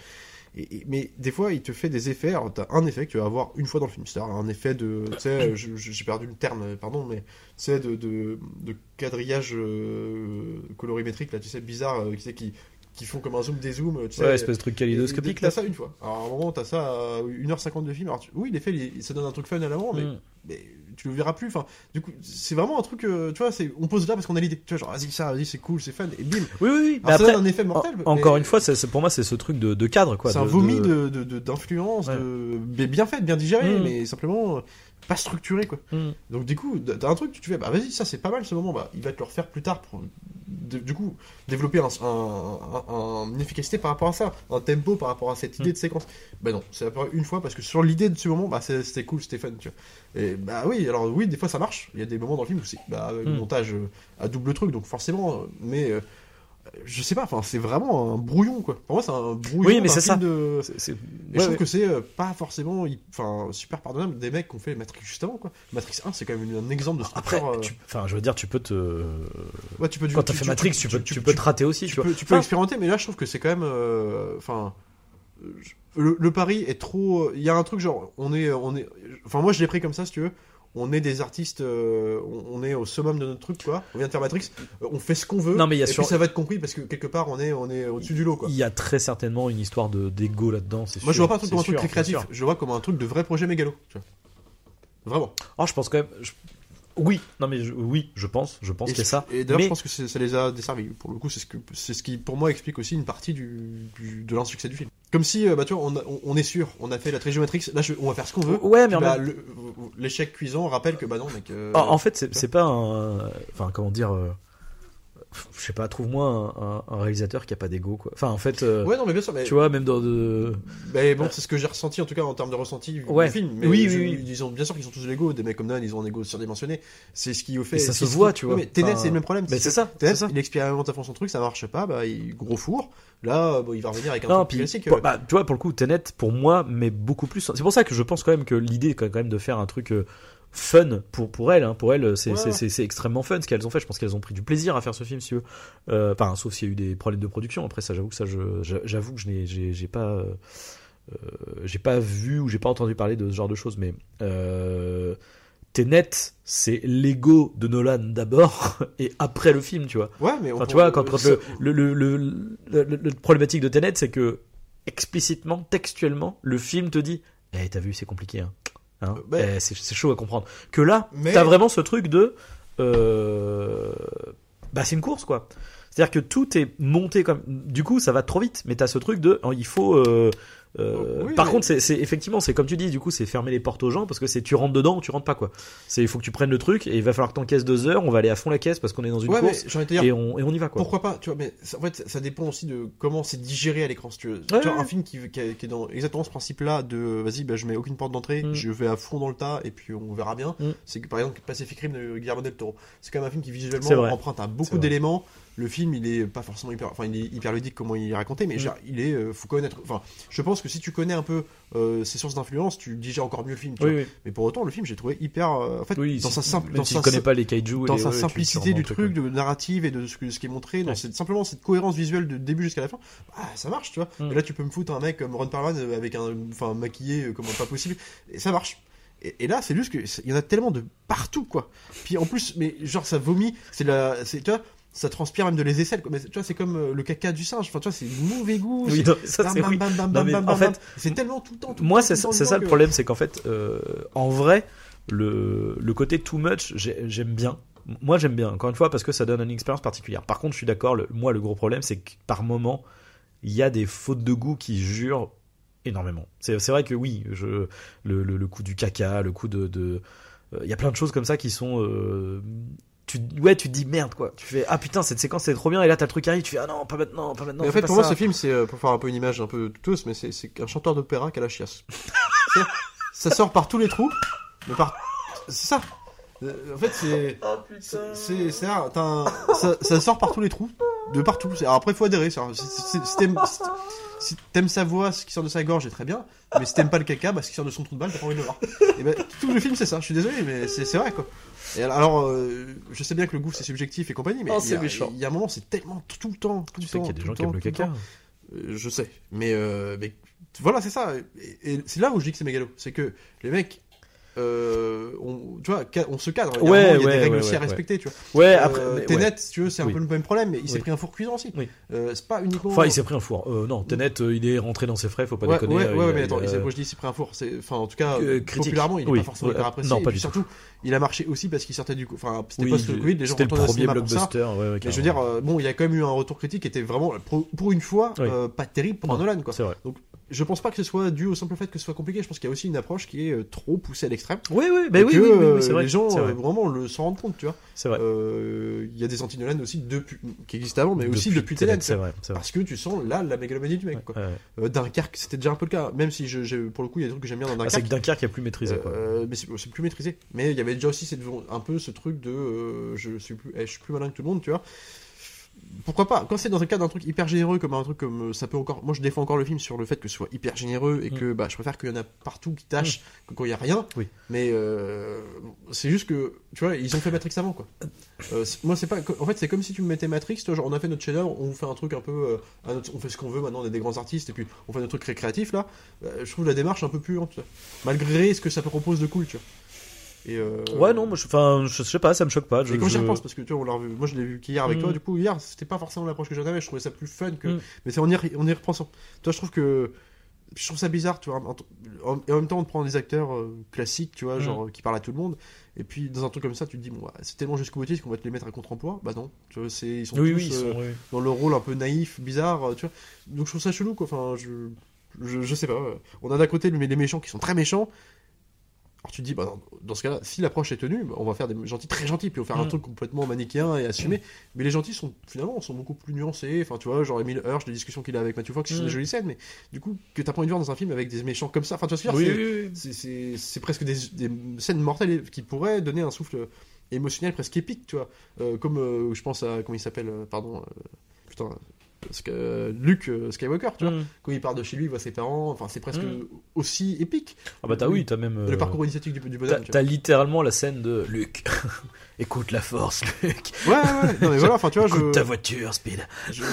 Et, et- mais des fois, il te fait des effets. Alors, t'as un effet que tu vas avoir une fois dans le film. C'est-à-dire un effet de. Tu sais, je- j'ai perdu le terme, pardon, mais. Tu sais, de, de, de quadrillage euh, colorimétrique, là, tu sais, bizarre, euh, qui, qui, qui font comme un zoom des zooms, tu sais. Ouais, espèce de truc kaléidoscopique T'as ça une fois. Alors à un moment, t'as ça à 1h50 de film. Alors, tu- oui, l'effet, il- ça donne un truc fun à l'avant, mais, Mm. mais tu le verras plus. Enfin, du coup, c'est vraiment un truc, euh, tu vois, c'est, on pose là parce qu'on a l'idée. Tu vois, genre, vas-y, ça, vas-y, c'est cool, c'est fun, et bim. Oui, oui, oui. Mais Alors, ça après, donne un effet mortel. en- encore mais une fois, c'est, pour moi, c'est ce truc de, de cadre quoi. C'est un vomi de- de, de- de- d'influence, Ouais. mais bien fait, bien digéré, Mm. mais simplement euh, pas structuré, quoi. Mm. Donc du coup, t'as un truc, tu te fais, bah vas-y, ça c'est pas mal ce moment, bah il va te le refaire plus tard pour, du coup, développer un, un- un- un- une efficacité par rapport à ça, un tempo par rapport à cette idée Mm. de séquence. Bah non, c'est apparu une fois parce que sur l'idée de ce moment, bah c'était cool, fun, tu vois. Et bah oui, alors oui, des fois ça marche, il y a des moments dans le film où c'est bah, le Mm. montage euh, à double truc, donc forcément, euh, mais euh, je sais pas, enfin c'est vraiment un brouillon, quoi. Pour moi, c'est un brouillon. Oui, mais c'est ça. De... Ouais, je trouve ouais. que c'est euh, pas forcément enfin, super pardonnable des mecs qui ont fait Matrix juste avant quoi. Matrix 1 c'est quand même un exemple de Après, euh, tu- enfin, je veux dire, tu peux te. ouais, tu peux Quand t'as fait tu- Matrix, tu, peux, tu- peux te rater aussi, tu peux, vois. tu peux Enfin, expérimenter mais là je trouve que c'est quand même euh, enfin euh, le, le pari est trop il y a un truc genre on est on est enfin moi je l'ai pris comme ça si tu veux on est des artistes, euh, on, est au summum de notre truc, quoi. On vient de faire Matrix, euh, on fait ce qu'on veut. Non, mais il y a et sur- puis ça va être compris parce que quelque part on est, on est au-dessus du lot, quoi. Il y a très certainement une histoire de d'ego là-dedans, c'est sûr. Moi je vois pas un truc comme un truc très créatif, je vois comme un truc de vrai projet mégalo. Tu vois. Vraiment. Oh, je pense quand même. je- Oui, non mais je- oui, je pense, je pense qu'il y a ça. et d'ailleurs, mais je pense que ça les a desservis. Pour le coup, c'est ce, que, c'est ce qui, pour moi, explique aussi une partie du, du- de l'insuccès du film. Comme si, euh, bah, tu vois, on, a- on- on est sûr, on a fait la trilogie Matrix, là, je- on va faire ce qu'on veut. Ouais, mais bah, même- l'échec cuisant rappelle que, bah non, mec. euh, en, en fait, c'est c'est pas un. Enfin, comment dire. Je sais pas, trouve-moi un, un- un réalisateur qui a pas d'ego, quoi. Enfin, en fait. euh, Ouais, non, mais bien sûr, mais, Tu vois, même dans de. mais bon, c'est ce que j'ai ressenti en tout cas en termes de ressenti Ouais. du film. Mais Oui, je- oui, oui. Ils ont, bien sûr qu'ils ont tous de l'ego, des mecs comme Nolan, ils ont un ego surdimensionné. C'est ce qui au fait. Et ça se voit, tu vois. Mais Enfin, c'est le même problème. mais c'est ça, il expérimente à fond son truc, ça marche pas, bah, il, gros four. Là, bon, il va revenir avec un Non, truc puis, classique. pour- euh, bah, tu vois, pour le coup, Tenet, pour moi, mais beaucoup plus. C'est pour ça que je pense quand même que l'idée, quand même, de faire un truc euh, fun pour pour elle, hein, pour elle, c'est Ouais. c'est- c'est c'est extrêmement fun ce qu'elles ont fait. Je pense qu'elles ont pris du plaisir à faire ce film, si tu veux. Euh, Enfin, sauf s'il y a eu des problèmes de production. Après, ça, j'avoue que ça, j'avoue que je n'ai j'ai j'ai pas euh, euh, j'ai pas vu ou j'ai pas entendu parler de ce genre de choses, mais. Euh, Tenet, c'est l'ego de Nolan d'abord et après le film, tu vois. Ouais, mais Enfin, tu vois, quand, quand le, le, le, le, problématique de Tenet, c'est que explicitement, textuellement, le film te dit Eh, t'as vu, c'est compliqué, hein. Hein c'est c'est chaud à comprendre. Que là, Mais- t'as vraiment ce truc de. euh, bah, c'est une course, quoi. C'est-à-dire que tout est monté comme. Du coup, ça va trop vite, mais t'as ce truc de. Il faut. euh, euh, Oui, par mais- contre, c'est effectivement, c'est comme tu dis, du coup, c'est fermer les portes aux gens parce que c'est tu rentres dedans ou tu rentres pas, quoi. C'est il faut que tu prennes le truc et il va falloir que t'encaisses deux heures. On va aller à fond la caisse parce qu'on est dans une Ouais, course dire, et on, et on y va, quoi. Pourquoi pas Tu vois, mais ça, en fait, ça- dépend aussi de comment c'est digéré à l'écran. Si tu veux, Ouais, tu vois, un film qui, qui est dans exactement ce principe-là de vas-y, bah, je mets aucune porte d'entrée, Mm. je vais à fond dans le tas et puis on verra bien. Mm. C'est que par exemple Pacific Rim de Guillermo del Toro. C'est quand même un film qui visuellement emprunte à beaucoup d'éléments. Le film, il est pas forcément hyper, enfin, il est hyper ludique comment il est raconté, mais Mm. il est, euh, faut connaître. Enfin, je pense que si tu connais un peu euh, ses sources d'influence, tu digères encore mieux le film. tu Oui, vois. oui. Mais pour autant, le film, j'ai trouvé hyper, euh, en fait, Oui, dans si- sa simple, dans si sa tu connais pas les kaiju et dans les- sa ouais, tu- simplicité tu du truc, quoi. de narrative et de ce, que- ce qui est montré, dans Ouais. cette, simplement cette cohérence visuelle de début jusqu'à la fin, bah, ça marche, tu vois. Mm. Et là, tu peux me foutre un mec comme Ron Perlman euh, avec un, enfin, maquillé euh, comme pas possible, et ça marche. Et, là, c'est juste que c'est- il y en a tellement de partout, quoi. Puis en plus, mais genre ça vomit, c'est la, c'est, tu vois, ça transpire même de les aisselles. Mais tu vois, c'est comme euh, le caca du singe. Enfin, tu vois, c'est mauvais goût. Oui, c'est- non, ça, oui. en fait, c'est tellement tout le temps. tout Moi, c'est ça, ça le problème, c'est qu'en fait, euh, en vrai, le, le côté too much, j'ai- j'aime bien. Moi, j'aime bien, encore une fois, parce que ça donne une expérience particulière. Par contre, je suis d'accord, moi, le gros problème, c'est que par moment, il y a des fautes de goût qui jurent énormément. C'est vrai que oui, je, le, le, le coup du caca, le coup de. de euh, il y a plein de choses comme ça qui sont. euh, tu, ouais, tu te dis merde quoi. Tu fais ah putain, cette séquence c'est trop bien, et là t'as le truc qui arrive, tu fais ah non, pas maintenant, pas maintenant. Mais en fait, pas pour moi, ce film, c'est euh, pour faire un peu une image un peu douteuse, mais c'est c'est qu'un chanteur d'opéra qui a la chiasse. Ça sort par tous les trous, mais par. C'est ça. Euh, En fait, c'est. c'est- C'est c'est rare. T'as un- ça, ça sort par tous les trous, de partout. C'est- Alors après, faut adhérer. ça. Si, t'aimes si- si t'aimes sa voix, ce qui sort de sa gorge, c'est très bien. Mais si t'aimes pas le caca, bah, ce qui sort de son trou de balle, t'as pas envie de le voir. Et ben, tout le film, c'est ça. Je suis désolé, mais c'est c'est vrai quoi. Et alors, euh, je sais bien que le goût c'est subjectif et compagnie, mais Oh, il y a- il y a un moment, c'est tellement tout, le temps, tout Tu le sais temps. qu'il y a des tout gens le qui aiment temps, le tout le caca. temps. Euh, je sais, mais, euh, mais voilà, c'est ça. Et, et c'est là où je dis que c'est mégalo. C'est que les mecs, euh, on, tu vois, ca- on se cadre. Il y a, Ouais, vraiment- il y a ouais, des règles ouais, aussi à respecter, tu vois. Ouais, Euh, après. mais- Tenet, ouais. si tu veux, c'est un Oui. peu le même problème, mais il s'est Oui. pris un four cuisant aussi. Oui. Euh, c'est pas uniquement. Enfin, il s'est pris un four. Non, Tenet, il est rentré dans ses frais, faut pas déconner. ouais, ouais, mais attends, il moi je dis il s'est pris un four. Enfin, en tout cas, populairement, il est pas forcément hyper apprécié. non, Et pas puis du surtout, il a marché aussi parce qu'il sortait du, enfin, c'était Oui, post le Covid, les gens retournaient au premier cinéma pour ça. Mais je veux dire, bon, il y a quand même eu un retour critique qui était vraiment, pour, une fois, pas terrible pour Nolan, quoi. c'est vrai. Je pense pas que ce soit dû au simple fait que ce soit compliqué. Je pense qu'il y a aussi une approche qui est euh, trop poussée à l'extrême. Oui, oui, Et oui, que, oui, oui, euh, oui, c'est vrai. les gens c'est vrai. euh, vraiment le s'en rendent compte, tu vois. C'est vrai. Euh, Il y a des anti-Nolan aussi depuis, qui existent avant, mais aussi Depuis tu c'est vrai. Vrai. Parce que tu sens là la mégalomanie du mec. Quoi. Ouais, ouais. Euh, Dunkerque, c'était déjà un peu le cas. Même si je, pour le coup, il y a des trucs que j'aime bien dans Ah, c'est Dunkerque. que Dunkerque qui a plus maîtrisé. Quoi. Euh, mais c'est plus maîtrisé. Mais il y avait déjà aussi cette, un peu ce truc de euh, je suis plus, eh, je suis plus malin que tout le monde, tu vois. Pourquoi pas Quand c'est dans le cadre d'un truc hyper généreux, comme un truc comme euh, ça peut encore. Moi, je défends encore le film sur le fait que ce soit hyper généreux et Mm. que bah, je préfère qu'il y en a partout qui tâchent que quand il y a rien. Oui. Mais euh, c'est juste que tu vois, ils ont fait Matrix avant quoi. Euh, moi, c'est pas. En fait, c'est comme si tu me mettais Matrix. tu vois, genre, on a fait notre chef-d'œuvre, on fait un truc un peu. euh, on fait ce qu'on veut. Maintenant, on est des grands artistes et puis on fait notre truc récréatif là. Je trouve la démarche un peu puante, malgré ce que ça propose de cool, tu vois. Et euh, Ouais, non, moi, je, enfin, je sais pas, ça me choque pas. Je, et quand j'y je- repense, parce que tu vois, on l'a moi je l'ai vu qu'hier avec Mm. toi, du coup, hier, c'était pas forcément l'approche que j'en avais, je trouvais ça plus fun que. Mm. Mais c'est en y, en y repensant. Toi, je trouve que. Je trouve ça bizarre, tu vois. en- Et en même temps, on te prend des acteurs euh, classiques, tu vois, Mm. genre qui parlent à tout le monde. Et puis, dans un truc comme ça, tu te dis, bon, ouais, c'est tellement jusqu'au boutiste qu'on va te les mettre à contre-emploi. Bah non, tu vois, c'est, ils sont Oui, tous oui, ils euh, sont. oui. dans leur rôle un peu naïf, bizarre, euh, tu vois. Donc je trouve ça chelou, quoi. Enfin, je. Je, je sais pas. euh. On a d'un côté les méchants qui sont très méchants. Alors tu te dis, bah, dans, ce cas-là, si l'approche est tenue, bah, on va faire des gentils très gentils, puis on va faire un Mm. truc complètement manichéen et assumé. Mais les gentils sont finalement sont beaucoup plus nuancés. Enfin, tu vois, genre Emile Hirsch, les discussions qu'il a avec Matthew Fox, qui sont Mm. des jolies scènes, mais du coup, que t'as pas envie de voir dans un film avec des méchants comme ça. Enfin, tu vois ce que je Oui, c'est- c'est- c'est c'est presque des, des scènes mortelles qui pourraient donner un souffle émotionnel presque épique, tu vois. Euh, comme euh, je pense à comment il s'appelle, euh, pardon, euh, putain, que Luke euh, Skywalker, tu vois. Mm. Quand il part de chez lui, il voit ses parents. Enfin, c'est presque Mm. aussi épique. Ah bah t'as oui, t'as même. Le euh, parcours initiatique du, du T'as bonhomme. t'as littéralement la scène de Luc. Écoute la force, Luc. Ouais, ouais, ouais. Non, mais voilà, enfin, tu vois, Écoute je. ta voiture, Speed. je-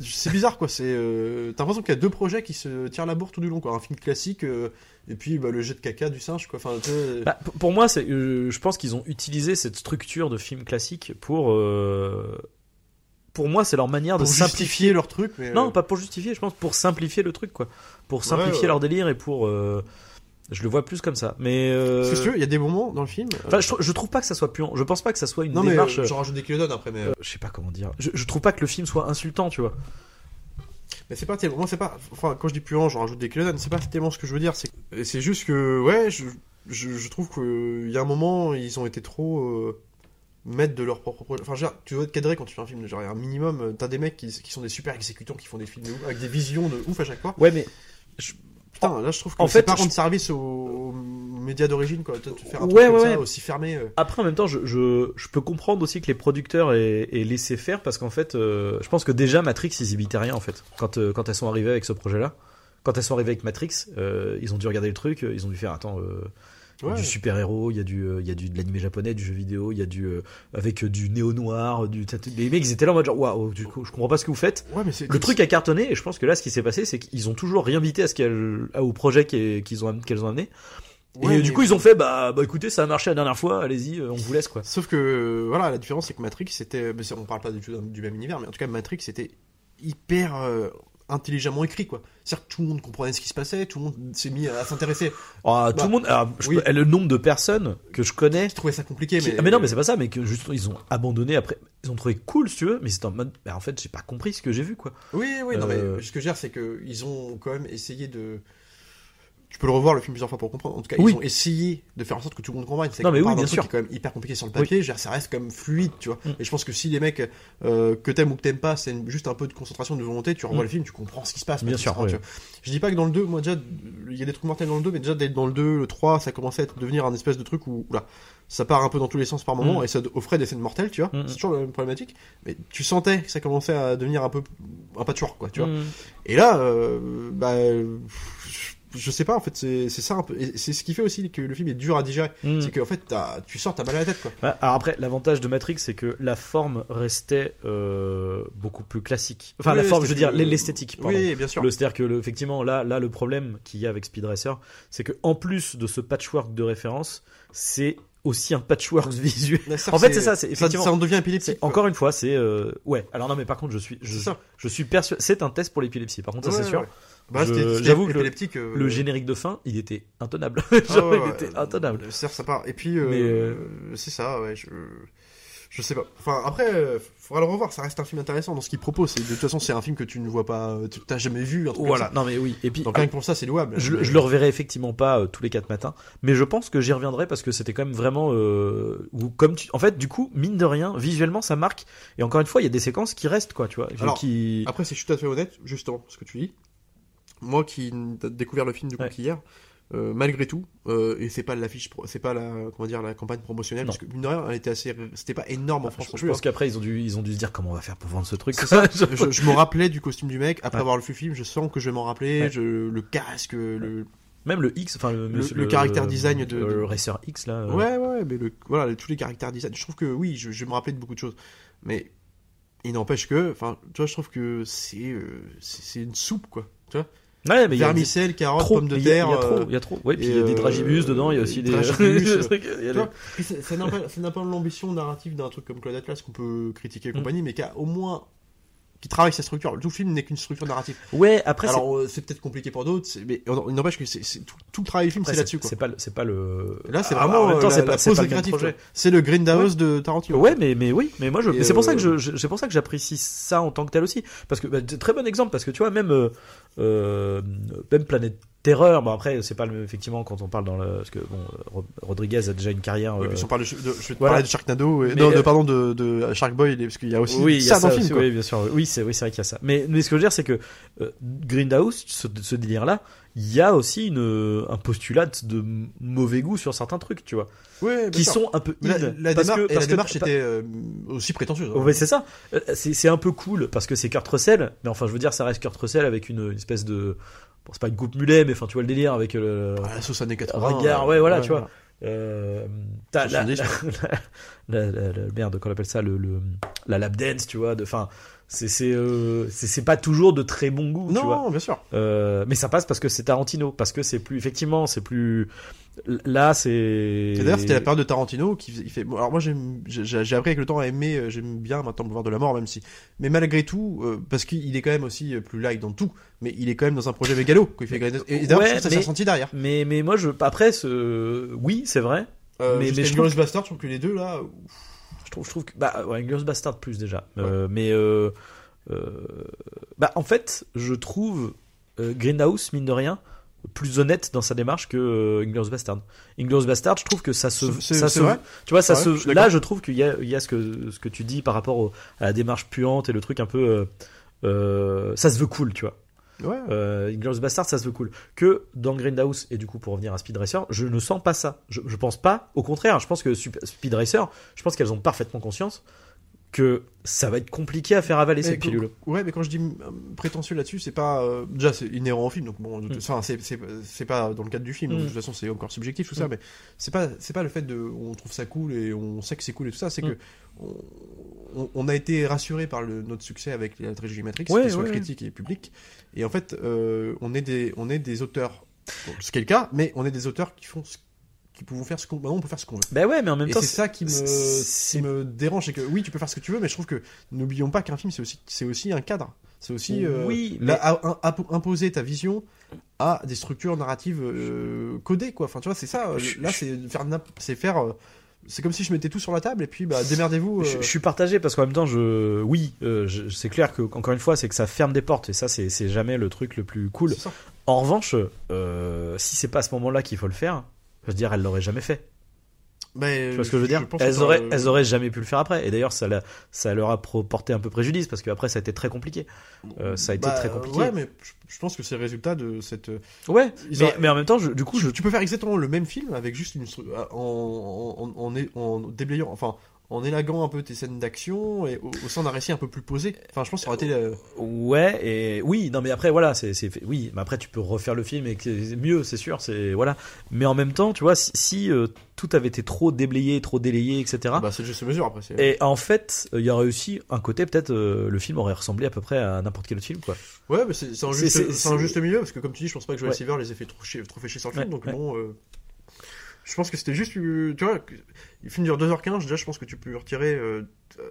C'est bizarre, quoi. C'est. euh, T'as l'impression qu'il y a deux projets qui se tirent la bourre tout du long, quoi. Un film classique euh, et puis bah, le jet de caca du singe, quoi. Enfin, Bah, pour moi, c'est, euh, je pense qu'ils ont utilisé cette structure de film classique pour. Pour moi, c'est leur manière pour de simplifier. leur truc, mais. Non, euh, pas pour justifier, je pense pour simplifier le truc, quoi. Pour simplifier ouais. leur délire et pour. euh, Je le vois plus comme ça. Mais. euh, Parce que si tu veux, il y a des moments dans le film. euh, Enfin, je, je trouve pas que ça soit puant. Je pense pas que ça soit une non, mais démarche. euh, j'en rajoute des kilotonnes après, mais. je sais pas comment dire. Je, je trouve pas que le film soit insultant, tu vois. Mais c'est pas tellement. C'est pas. Enfin, quand je dis puant, j'en rajoute des kilotonnes. C'est pas tellement ce que je veux dire. C'est c'est juste que, ouais, je, je, je trouve qu'il y a un moment, ils ont été trop. euh, maîtres de leur propre projet. Enfin, je veux dire, tu dois être cadré quand tu fais un film. Genre, un minimum. euh, T'as des mecs qui, qui sont des super exécutants, qui font des films de ouf, avec des visions de ouf à chaque fois. Ouais, mais. Putain, là, je trouve que En c'est fait, pas je- rendre service aux, aux médias d'origine, quoi. Toi, tu fais un truc Ouais, comme ouais, ça, ouais. aussi fermé. euh. Après, en même temps, je, je, je peux comprendre aussi que les producteurs aient, aient laissé faire parce qu'en fait, euh, je pense que déjà Matrix, ils y bitaient rien en fait. Quand, euh, quand elles sont arrivées avec ce projet-là, quand elles sont arrivées avec Matrix, euh, ils ont dû regarder le truc, euh, ils ont dû faire attends, il y a Ouais. du super-héros, il y a du, euh, il y a du de l'animé japonais, du jeu vidéo, il y a du euh, avec euh, du néo noir, du les mecs ils étaient là en mode genre waouh, du coup, je comprends pas ce que vous faites. Ouais, mais c'est. Le truc a cartonné et je pense que là, ce qui s'est passé, c'est qu'ils ont toujours rien bité à ce qu'elles, au projet qu'elles qu'ils ont, qu'elles ont amené. Ouais, et du coup, ils ont fait bah, bah écoutez, ça a marché la dernière fois, allez-y, on vous laisse quoi. Sauf que, voilà, la différence, c'est que Matrix, c'était. On parle pas du tout du même univers, mais en tout cas, Matrix, c'était hyper euh, intelligemment écrit, quoi. C'est-à-dire que tout le monde comprenait ce qui se passait, tout le monde s'est mis à s'intéresser. Ah, tout Bah, le monde, alors, je oui. peux- le nombre de personnes que je connais. Je trouvais ça compliqué, qui- mais. ah, mais non, mais c'est pas ça, mais que juste ils ont abandonné après. Ils ont trouvé cool, si tu veux, mais c'est en mode. bah, en fait, j'ai pas compris ce que j'ai vu, quoi. Oui, oui, non, Euh, mais ce que je veux dire, c'est qu'ils ont quand même essayé de. Tu peux le revoir le film plusieurs fois pour comprendre. En tout cas, Oui. ils ont essayé de faire en sorte que tout le monde comprenne. C'est Non, mais oui, bien sûr. qui est quand même hyper compliqué sur le papier. Dire, ça reste quand même fluide, tu vois. Mm. Et je pense que si les mecs euh, que t'aimes ou que t'aimes pas, c'est une- juste un peu de concentration, de volonté, tu revois Mm. le film, tu comprends ce qui se passe. Bien sûr, oui. tu vois. Je dis pas que dans le 2, moi déjà, il y a des trucs mortels dans le 2, mais déjà dès dans le 2, le 3, ça commençait à être- devenir un espèce de truc où, oula, ça part un peu dans tous les sens par moment Mm. et ça offrait des scènes mortelles, tu vois. C'est toujours la même problématique. Mais tu sentais que ça commençait à devenir un peu un patchwork, quoi, tu vois. Et là, euh, bah, je sais pas en fait c'est c'est ça un peu c'est ce qui fait aussi que le film est dur à digérer Mm. c'est qu'en fait t'as- tu sors t'as mal à la tête quoi Ouais, alors après, l'avantage de Matrix, c'est que la forme restait euh, beaucoup plus classique. Enfin, Oui, la forme, je veux dire, l'esthétique. oui bien sûr Le- C'est-à-dire que, le- effectivement, là, là, le problème qu'il y a avec Speed Racer, c'est que en plus de ce patchwork de référence, c'est aussi un patchwork visuel. Ça, En fait, c'est ça, c'est effectivement- ça en devient C'est- épileptique. Encore une fois, c'est euh, ouais. Alors non, mais par contre, je suis, je, C'est ça. je suis persuadé. C'est un test pour l'épilepsie. Par contre, ça Ouais, c'est sûr. ouais. Bah, j'avoue que le- euh, Le générique de fin, il était intenable. ah, Genre, ouais, il ouais, était euh, intenable. c'est ça part et puis euh, Mais, euh, c'est ça ouais je je sais pas enfin après euh, faudra le revoir ça reste un film intéressant dans ce qu'il propose C'est- de toute façon c'est un film que tu ne vois pas tu t'as jamais vu un truc Voilà. comme Non, mais oui. Et puis, donc rien que pour ça c'est louable Je, je le reverrai effectivement pas euh, tous les quatre matins, mais je pense que j'y reviendrai parce que c'était quand même vraiment, euh, ou comme tu, en fait, du coup, mine de rien, visuellement, ça marque. Et encore une fois, il y a des séquences qui restent, quoi, tu vois, Alors, qui. Après, si je suis tout à fait honnête, justement, ce que tu dis, moi qui ai découvert le film du coup Ouais. qu'hier, euh, malgré tout, euh, et c'est pas l'affiche, c'est pas la, comment dire, la campagne promotionnelle, Non. parce que mine de rien, elle était assez, c'était pas énorme en France. je pense qu'après ils ont dû, ils ont dû se dire comment on va faire pour vendre ce truc. Ça. Je- me rappelais du costume du mec après Ouais. avoir le film, je sens que je vais m'en rappeler, Ouais. je, le casque, le, Même le X, enfin le, Le- le caractère design de- le Racer X là. euh, ouais, ouais, mais le, voilà, tous les caractères design. Je trouve que oui, je, je vais me rappeler de beaucoup de choses, mais il n'empêche que, enfin, tu vois, je trouve que c'est c'est une soupe quoi, tu vois. Ouais, mais il y a Vermicelle, carottes, trop, pommes de mais il y a- terre. Il y a trop, euh, il y a trop. Ouais, puis il y a des euh, dragibus dedans, il y a aussi des. euh, ça n'a pas, l'ambition narrative d'un truc comme Claude Atlas qu'on peut critiquer et Mm. compagnie, mais qui a au moins qui travaille sa structure. Tout film n'est qu'une structure narrative. Ouais, après c'est- Alors euh, c'est peut-être compliqué pour d'autres, mais il n'empêche que c'est tout, tout le travail du film, c'est là-dessus. C'est pas, le- c'est pas le. Là, c'est Ah, vraiment euh, c'est pas, c'est pause le créative. C'est Grindhouse de Tarantino. Ouais, mais, mais oui, mais moi, je, Et, mais c'est pour ça que euh, je, je- c'est pour ça que j'apprécie ça en tant que tel aussi, parce que bah, très bon exemple, parce que tu vois même euh, euh, même Planète Terreur, bon après c'est pas le, effectivement quand on parle dans le, parce que bon euh, Ro- Rodriguez a déjà une carrière. Oui, euh, puis si on parle de, de- je vais te voilà. parler de Sharknado, et, Mais, non, de, euh, pardon, de, de Shark Boy, parce qu'il y a aussi oui, il y a ça dans le aussi, film. quoi. oui, bien sûr. Oui, c'est oui, c'est vrai qu'il y a ça. Mais, mais ce que je veux dire, c'est que euh, Grindhouse, ce, ce délire-là, il y a aussi une, un postulat de mauvais goût sur certains trucs, tu vois, Ouais, qui sûr. sont un peu Mais la, la parce démarche, que- et la que- démarche était euh, aussi prétentieuse. hein. Ouais, c'est ça. Euh, C'est c'est un peu cool parce que c'est Kurt Russell, mais enfin, je veux dire, ça reste Kurt Russell avec une, une espèce de. Bon, c'est pas une coupe mulet, mais enfin, tu vois le délire avec le. Ah, la sauce années 80. regard, euh, ouais, voilà, tu vois. Euh, t'as la, 70, la, la, la- merde, qu'on appelle ça, le, le, la lap dance, tu vois. de- Enfin, c'est c'est euh, pas toujours de très bon goût, tu vois. Non, bien sûr. Euh, mais ça passe parce que c'est Tarantino, parce que c'est plus, effectivement, c'est plus. Là, c'est. Et d'ailleurs, c'était la période de Tarantino qui il fait. bon, alors moi, j'ai j'ai appris avec le temps à aimer. euh, J'aime bien maintenant Boulevard de la mort, même si. Mais malgré tout, euh, parce qu'il est quand même aussi euh, plus light dans tout. Mais il est quand même dans un projet mégalo. Quand il fait. Et d'ailleurs, Ouais, ça s'est ressenti derrière. Mais, mais moi, je, après, ce, oui, c'est vrai. Euh, mais- mais, je trouve- Bastard, je trouve que les deux là. ouf. Je trouve, je trouve que bah ouais, Bastard plus déjà. Euh, mais euh, euh, bah en fait, je trouve Greenhouse mine de rien plus honnête dans sa démarche que Inglourious Bastard. Inglourious Bastard, je trouve que ça se, ça se, vrai tu vois, ça vrai, se, je là, je trouve qu'il y a, il y a ce que ce que tu dis par rapport au- à la démarche puante et le truc un peu, euh, ça se veut cool, tu vois. Ouais. Euh, Inglourious Bastard, ça se veut cool. Que dans Grindhouse, et du coup pour revenir à Speed Racer, je ne sens pas ça. Je, je pense pas, au contraire, je pense que Speed Racer, je pense qu'elles ont parfaitement conscience que ça va être compliqué à faire avaler Mais cette quand- pilule. Ouais, mais quand je dis euh, prétentieux là-dessus, c'est pas euh, déjà c'est inhérent au film, donc bon, de toute- Mm. enfin c'est pas dans le cadre du film, donc Mm. de toute façon c'est encore subjectif tout ça, Mm. mais c'est pas c'est pas le fait de on trouve ça cool et on sait que c'est cool et tout ça, c'est que on, on- on a été rassuré par le, notre succès avec la trilogie Matrix, Ouais, soit ouais, critique et public, et en fait euh, on est des on est des auteurs, ce qui est le cas, mais on est des auteurs qui font ce- qui pouvons faire ce qu'on maintenant on peut faire ce qu'on veut. Ben ouais, mais en même Et temps, c'est ça qui me, c'est- qui me dérange, c'est que oui, tu peux faire ce que tu veux, mais je trouve que n'oublions pas qu'un film, c'est aussi, c'est aussi un cadre. C'est aussi euh, Oui, là, mais- à- à- à- imposer ta vision à des structures narratives euh, codées, quoi. Enfin, tu vois, c'est ça. Là, c'est faire, n'imp- c'est faire. Euh, c'est comme si je mettais tout sur la table et puis bah démerdez-vous. euh. Je, je suis partagé parce qu'en même temps, je, oui, euh, c'est clair que encore une fois, c'est que ça ferme des portes et ça, c'est jamais le truc le plus cool. En revanche, euh, si c'est pas à ce moment-là qu'il faut le faire, je veux dire, elle l'aurait jamais fait. Mais, Tu vois ce que je veux dire elles, auraient, euh, elles auraient jamais pu le faire après. Et d'ailleurs, ça, leur a porté un peu préjudice parce qu'après, ça a été très compliqué. Euh, ça a été bah, très compliqué. Ouais, mais je, je pense que c'est le résultat de cette. euh, Ouais, mais, auraient- mais en même temps, je- du coup, je. tu peux faire exactement le même film avec juste une en, en déblayant, enfin en élaguant un peu tes scènes d'action et au, au sein d'un récit un peu plus posé. Enfin, je pense que ça aurait été. euh, Ouais, et oui, non, mais après, voilà, c'est, oui, mais après, tu peux refaire le film et c'est mieux, c'est sûr, c'est, voilà. Mais en même temps, tu vois, si, si, euh, tout avait été trop déblayé, trop délayé, etc. bah, c'est juste mesure après. et en fait, euh, il y aurait aussi un côté, peut-être, euh, le film aurait ressemblé à peu près à n'importe quel autre film, quoi. Ouais, mais c'est un, juste, milieu parce que, comme tu dis, je pense pas que Joel Ouais. Silver les ait fait trop, trop fait chier sur le film. Donc, ouais. bon. euh, je pense que c'était juste. euh, Tu vois, le film dure 2h15. Déjà, je pense que tu peux retirer. Euh,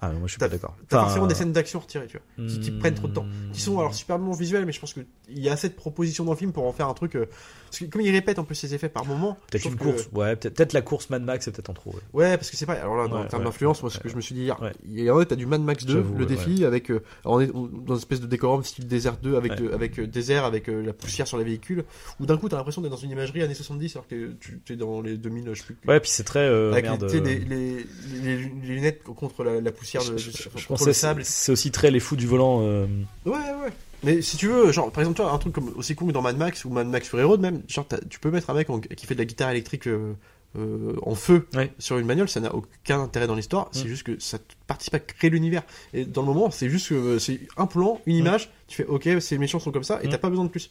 Ah, moi, je suis pas d'accord. T'as Enfin, forcément des scènes d'action retirées, tu vois. qui, qui prennent trop de temps. Qui sont alors superbement visuels, mais je pense qu'il y a assez de propositions dans le film pour en faire un truc. euh, parce que comme il répète un peu ses effets par moment. Peut-être une que- course, ouais, peut-être, la course Mad Max, c'est peut-être en trop, ouais. Ouais, parce que c'est pas. Alors là, Ouais, en termes ouais, d'influence, moi, ce que je me suis dit hier, il y a t'as du Mad Max 2, J'avoue, le défi, avec. euh, on est dans une espèce de décorum style désert 2, avec, de- avec euh, désert, avec euh, la poussière sur les véhicules, où d'un coup t'as l'impression d'être dans une imagerie années 70, alors que tu es dans les 2000, je sais plus. Ouais, puis c'est très, euh, avec merde. les, euh, les, les, les- les lunettes contre la, la poussière de, je, je- de- je contre pensais le c'est, sable. c'est aussi très les fous du volant. euh, Ouais, ouais. Mais si tu veux, genre, par exemple, tu vois, un truc comme aussi con que dans Mad Max ou Mad Max Fury Road, même, genre, tu peux mettre un mec en- qui fait de la guitare électrique euh, euh, en feu Ouais. sur une bagnole, ça n'a aucun intérêt dans l'histoire, c'est Mm. juste que ça participe à créer l'univers. Et dans le moment, c'est juste que c'est un plan, une image, tu fais, ok, ces méchants sont comme ça, et Mm. t'as pas besoin de plus.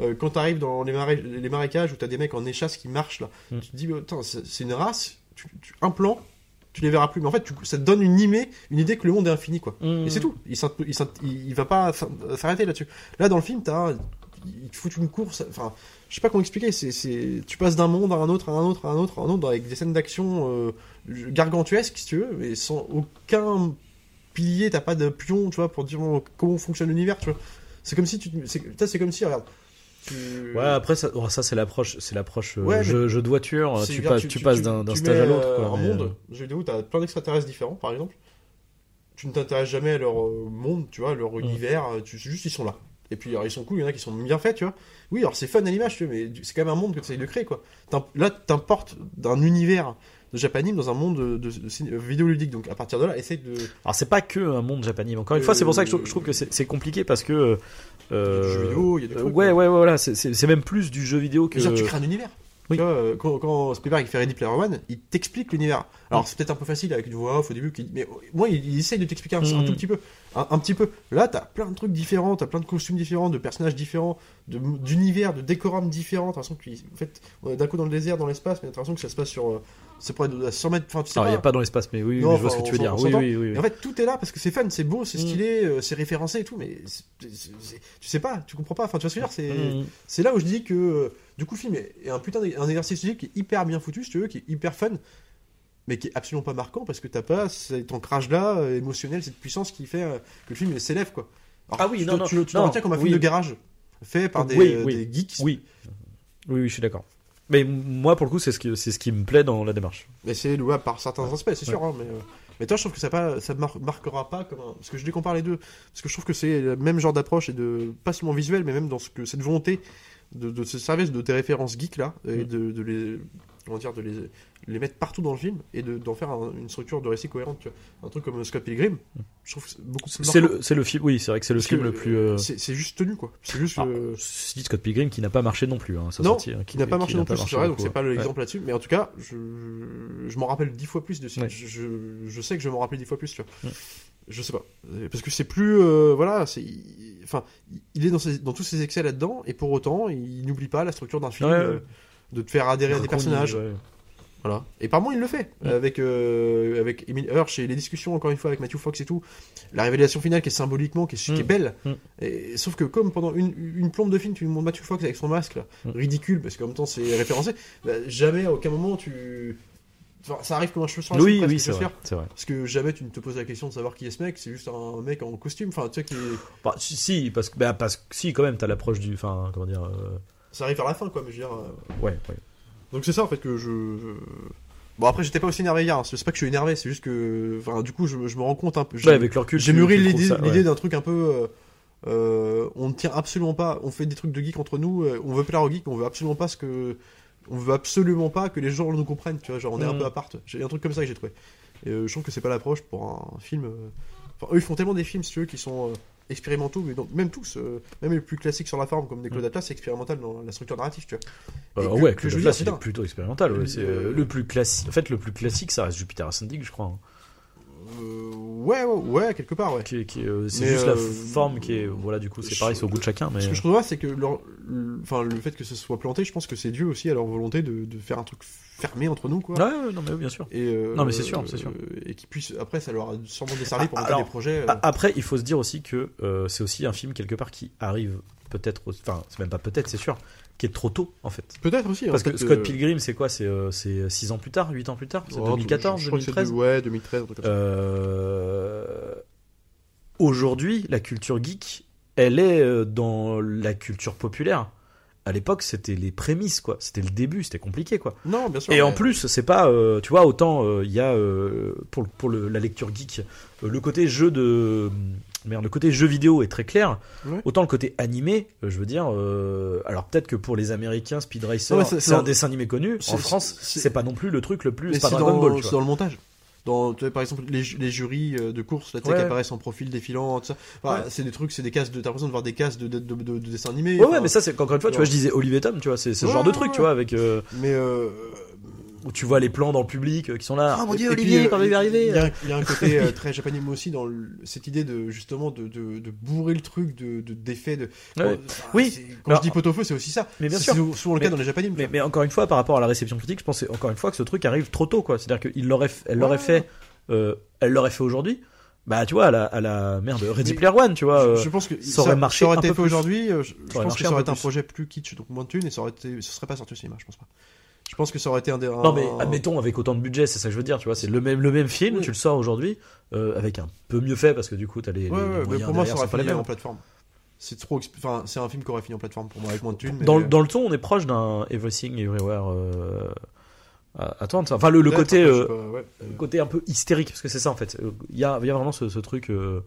Euh, quand t'arrives dans les, marais- les marécages où t'as des mecs en échasse qui marchent là, Mm. tu te dis, c'est c'est une race, tu- tu- un plan, tu les verras plus. Mais en fait, tu- ça te donne une, imée, une idée que le monde est infini, quoi. Et c'est tout. Il, il, il, il va pas s'arrêter là-dessus. Là, dans le film, t'as, il te fout une course. Enfin, je sais pas comment expliquer. C'est, c'est, tu passes d'un monde à un autre, à un autre, à un autre, à un autre, avec des scènes d'action euh, gargantuesques, si tu veux, mais sans aucun pilier. T'as pas de pion, tu vois, pour dire comment fonctionne l'univers, tu vois. C'est comme si tu, c'est comme si, regarde. Tu- Ouais, après ça, oh, ça c'est l'approche, c'est l'approche euh, Ouais, jeu, jeu de voiture. Tu regarde, passes, tu, passes d'un, stage à l'autre. euh, quoi, Un mais, monde, euh, jeu vidéo, t'as plein d'extraterrestres différents, par exemple. Tu ne t'intéresses jamais à leur euh, monde, tu vois, leur univers. euh, Tu, juste, ils sont là. Et puis, alors, ils sont cool, il y en a qui sont bien faits, tu vois. Oui, alors c'est fun à l'image, tu vois, mais c'est quand même un monde que tu essayes de créer, quoi. Là, t'importes d'un univers de Japanime dans un monde de, de- de ciné- vidéoludique. Donc, à partir de là, essaye de. Alors c'est pas que un monde japanime. Encore une fois, c'est pour ça que je, trouve- je trouve que c'est, compliqué parce que. euh, Du jeu vidéo, il y a des euh, trucs, ouais, ouais, ouais, voilà. C'est, même plus du jeu vidéo que. Genre, tu crées un univers. Oui. Tu vois, euh, quand, quand Spielberg il fait Ready Player One, il t'explique l'univers. Alors c'est peut-être un peu facile avec du voix off au début, qui- mais moi il, il essaye de t'expliquer un, un Mm. tout petit peu, un, un petit peu. Là t'as plein de trucs différents, t'as plein de costumes différents, de personnages différents, de- d'univers, de décorums différents. T'as l'impression que tu- en fait, on est d'un coup dans le désert, dans l'espace, mais t'as l'impression que ça se passe sur, euh, c'est près de à 100 mètres. Enfin tu sais Alors il y a pas. dans l'espace, mais oui, oui, Non, mais je vois enfin, ce que tu veux dire. s'en- Oui, on oui, oui. Et oui. en fait tout est là parce que c'est fun, c'est beau, c'est Mm. stylé, euh, c'est référencé et tout, mais c'est- c'est- tu sais pas, tu comprends pas. Enfin tu vois ce que je veux dire, c'est Mm. là où je dis que du coup le film est, un putain un exercice physique qui est hyper bien foutu si tu veux, qui est hyper fun, mais qui est absolument pas marquant parce que t'as pas cet ancrage là émotionnel, cette puissance qui fait euh, que le film il s'élève quoi. Alors, Ah oui, tu non, te- non, tu, tu non, retiens comme un oui. film de garage fait par des, Oui, euh, oui. des geeks. Oui. Oui, oui, je suis d'accord. Mais moi, pour le coup, c'est ce qui, c'est ce qui me plaît dans la démarche. Mais c'est louable par certains aspects, c'est sûr. hein, mais, euh, mais toi, je trouve que ça pas, ça mar- marquera pas comme un... Parce que je les compare les deux. Parce que je trouve que c'est le même genre d'approche et de pas seulement visuel, mais même dans ce que cette volonté de, de se servir de tes références geeks là et Mm. de, de les comment dire de les, les mettre partout dans le film et de- d'en faire un- une structure de récit cohérente. Tu vois. Un truc comme Scott Pilgrim, je trouve beaucoup plus. C'est le, c'est le film. Oui, c'est vrai que c'est le Parce film que, le plus. euh, C'est juste tenu quoi. C'est juste. alors, euh, dit, Scott Pilgrim qui n'a pas marché non plus. Hein, sa Non, hein, qui n'a pas marché non plus, c'est vrai, donc c'est pas ouais. l'exemple là-dessus. Mais en tout cas, je, je m'en rappelle dix fois plus de Ouais. je, je, sais que je m'en rappeler dix fois plus, tu vois. Mm. Je sais pas. Parce que c'est plus. euh, voilà, c'est. Enfin, il est dans, ses- dans tous ses excès là-dedans, et pour autant, il n'oublie pas la structure d'un film, Ouais, ouais. euh, de te faire adhérer à des personnages. ouais. Voilà. Et par moments, il le fait. Avec, euh, avec Emile Hirsch et les discussions, encore une fois, avec Matthew Fox et tout. La révélation finale qui est symboliquement, qui est, qui est Mm. belle. Mm. Et, sauf que, comme pendant une, une plombe de film, tu montres Matthew Fox avec son masque, là, Mm. ridicule, parce qu'en même temps, c'est référencé, bah, jamais, à aucun moment, tu. Enfin, ça arrive comme un cheveu sur la Oui, oui, c'est vrai. vrai. Parce que jamais tu ne te poses la question de savoir qui est ce mec, c'est juste un mec en costume. Enfin, tu sais, qui est- Bah, si, parce que, bah, parce que, si, quand même, t'as l'approche du, enfin, comment dire, euh, ça arrive vers la fin, quoi, mais je veux dire. euh, ouais, ouais. Donc c'est ça en fait que je. Bon après j'étais pas aussi énervé hier, hein. c'est pas que je suis énervé, c'est juste que. Enfin du coup je, je me rends compte un peu. Ouais, avec le recul, J'ai mûri l'idée ouais. d'un truc un peu. euh, on ne tient absolument pas. On fait des trucs de geek entre nous. on veut plaire aux geeks. On veut absolument pas ce que. On veut absolument pas que les gens nous comprennent. Tu vois, genre on est un Mhm. peu à part. J'ai un truc comme ça que j'ai trouvé. Et euh, je trouve que c'est pas l'approche pour un film. euh, Enfin, eux ils font tellement des films si tu veux qui sont. euh, expérimentaux, mais donc, même tous, euh, même les plus classiques sur la forme, comme des Claude Atlas, c'est expérimental dans la structure narrative, tu vois. Euh, Et que- ouais, que je veux là, dire, c'est putain. plutôt expérimental. ouais, c'est euh, le plus classique. En fait, le plus classique, ça reste Jupiter Ascending, je crois. hein. Euh, ouais, ouais, quelque part, ouais. Qui qui euh, c'est Mais, juste la euh, forme qui est. Voilà, du coup, c'est je- pareil, c'est au goût de chacun. Mais Ce que je trouve c'est que leur- le, enfin, le fait que ce soit planté, je pense que c'est dû aussi à leur volonté de, de faire un truc fermé entre nous, quoi. Ouais, ouais, non, mais bien sûr. Et, euh, Non, mais c'est sûr, c'est sûr. Et qui puisse, après, ça leur a sûrement desservi pour Ah, monter alors, des projets. A- Après, il faut se dire aussi que c'est aussi un film quelque part qui arrive peut-être, enfin, c'est même pas peut-être, c'est sûr, qui est trop tôt en fait. Peut-être aussi. Parce en que fait, Scott euh, Pilgrim, c'est quoi? C'est euh, c'est 6 ans plus tard, 8 ans plus tard? C'est oh, 2014, je- je crois que c'est 2013 de- Ouais, 2013, un truc comme ça. Euh, Aujourd'hui, la culture geek, elle est euh, dans la culture populaire. À l'époque, c'était les prémices, quoi. C'était le début, c'était compliqué, quoi. Non, bien sûr. Et mais- en plus, c'est pas, euh, tu vois, autant euh, il y a euh, pour, pour le- la lecture geek, euh, le côté jeu de merde, le côté jeu vidéo est très clair. Autant le côté animé, euh, je veux dire, euh, alors peut-être que pour les Américains, Speed Racer, c'est- un dessin animé connu. En France, c'est- pas non plus le truc le plus. C'est dans, Ball, dans le montage. Dans, tu vois, par exemple, les, les jurys euh, de course là, tu sais, Ouais. qui apparaissent en profil défilant, tout ça. Enfin, Ouais. C'est des trucs, c'est des cases de. T'as l'impression de voir des cases de, de, de, de- de dessins animés. Ouais, enfin, ouais, mais ça, c'est encore une fois, tu vois, je disais Olivier Tom, tu vois, c'est ce genre de truc, tu vois, avec euh, Mais. Euh, où tu vois les plans dans le public euh, qui sont là. Ah mon dieu, et puis, Olivier, euh, quand il va arriver Il y, a, il y a un côté euh, très japonais moi aussi dans le- cette idée de justement de, de, de bourrer le truc de de-. Ouais. Oui. Quand Alors, je dis pot-au-feu, c'est aussi ça. mais bien C'est sûr. souvent- souvent le Mais- cas dans les japonais. Mais, mais encore une fois, par rapport à la réception critique, je pense que- encore une fois que ce truc arrive trop tôt, quoi. C'est-à-dire qu'elle l'aurait, elle l'aurait Ouais. fait, euh, elle l'aurait fait aujourd'hui. Bah, tu vois, à la, à la merde, Ready Mais- Player One, tu vois. je, euh, je pense que ça aurait marché aurait un été peu fait aujourd'hui. euh, Je, je aurait pense que ça aurait été un projet plus kitsch, donc moins de thunes, et ça aurait été, ce serait pas sorti au cinéma, je pense pas. Je pense que ça aurait été un des. Non, mais admettons avec autant de budget, c'est ça que je veux dire, tu vois. C'est le même, le même film, Oui. tu le sors aujourd'hui, euh, avec un peu mieux fait parce que du coup, t'as les, les- Ouais, les ouais, mais moyens pour moi, ça aurait pas les fini mêmes. en plateforme. C'est trop. Enfin, c'est un film qui aurait fini en plateforme pour moi avec moins de thunes. mais- Dans, le- dans le ton, on est proche d'un Everything Everywhere. Euh... à- Attends, enfin le, le côté, euh, sais pas, ouais. le côté un peu hystérique, parce que c'est ça en fait. Euh, Il y a, il y a vraiment ce, ce truc. euh,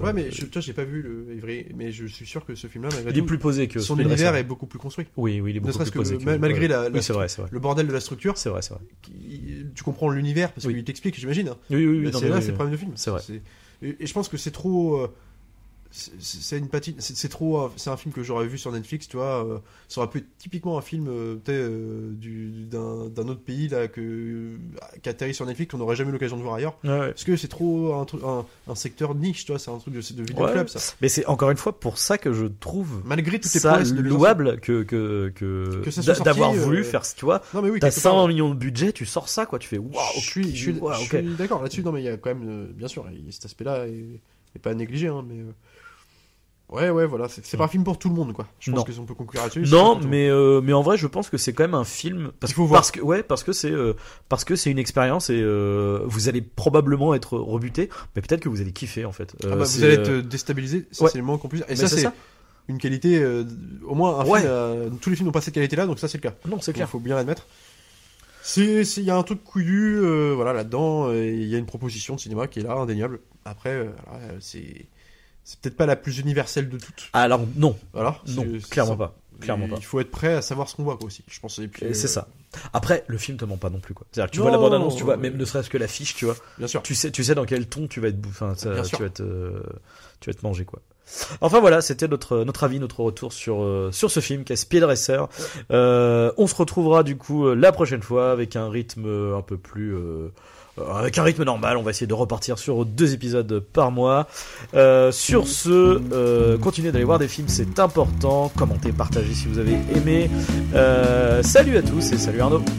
Ouais, mais je, toi, j'ai pas vu le mais je suis sûr que ce film-là, malgré il est plus posé que son univers est beaucoup plus construit. Oui, oui, il est beaucoup plus posé. mal- malgré. Le bordel de la structure, C'est vrai, c'est vrai. tu comprends l'univers parce qu'il t'explique, j'imagine. hein. Oui, oui, oui. Bah, c'est là, c'est le problème du film. C'est vrai. Et, et je pense que c'est trop. C'est- une patine. C'est trop. euh, C'est un film que j'aurais vu sur Netflix, tu vois. euh, ça aurait pu être typiquement un film euh, euh, du- d'un autre pays là que qui atterrit sur Netflix qu'on n'aurait jamais eu l'occasion de voir ailleurs. Ouais, ouais. Parce que c'est trop un, truc- un, un secteur niche, tu vois. C'est un truc de, de vidéo Ouais. club, ça. Mais c'est encore une fois pour ça que je trouve Malgré toutes ça louable que que que, Que d'avoir voulu euh, faire. Tu vois, Non mais oui. t'as quelque part, 100 millions de budget, tu sors ça, quoi. Tu fais waouh. je suis, je suis, d'accord là-dessus. Non, mais il y a quand même, euh, bien sûr, cet aspect-là et, et pas à négliger, hein, mais. Ouais, ouais, voilà, c'est pas un film pour tout le monde, quoi. Je pense Non. qu'on peut conclure là-dessus. Non, mais euh, mais en vrai, je pense que c'est quand même un film parce, Il faut voir. parce que ouais, parce que c'est euh, parce que c'est une expérience et euh, vous allez probablement être rebuté, mais peut-être que vous allez kiffer en fait. Ah bah, vous allez être déstabilisé, ça ouais. c'est le moins qu'on puisse. Et mais ça c'est une qualité, au moins un Ouais. film, tous les films n'ont pas cette qualité-là, donc ça c'est le cas. Non, c'est Il clair. faut bien l'admettre. Il y a un truc couillu, voilà, là-dedans, il y a une proposition de cinéma qui est là, indéniable. Après, c'est, c'est peut-être pas la plus universelle de toutes. Alors non, Voilà. non, c'est- c'est clairement pas, clairement pas. Il faut être prêt à savoir ce qu'on voit, quoi, aussi. Je pense. Et puis, Et euh, c'est ça. Après, le film te ment pas non plus quoi. C'est-à-dire que tu Non, vois la bande annonce, tu vois même ne serait-ce que l'affiche, tu vois. Bien sûr. Tu sais, tu sais dans quel ton tu vas être, bouffé, tu vas être, euh, tu vas être mangé quoi. Enfin voilà, c'était notre notre avis, notre retour sur euh, sur ce film qui est Speed Racer. Euh, on se retrouvera du coup la prochaine fois avec un rythme un peu plus avec un rythme normal. On va essayer de repartir sur deux épisodes par mois. Euh, sur ce, euh, continuez d'aller voir des films, c'est important. Commentez, partagez si vous avez aimé. Euh, salut à tous et salut Arnaud. Que-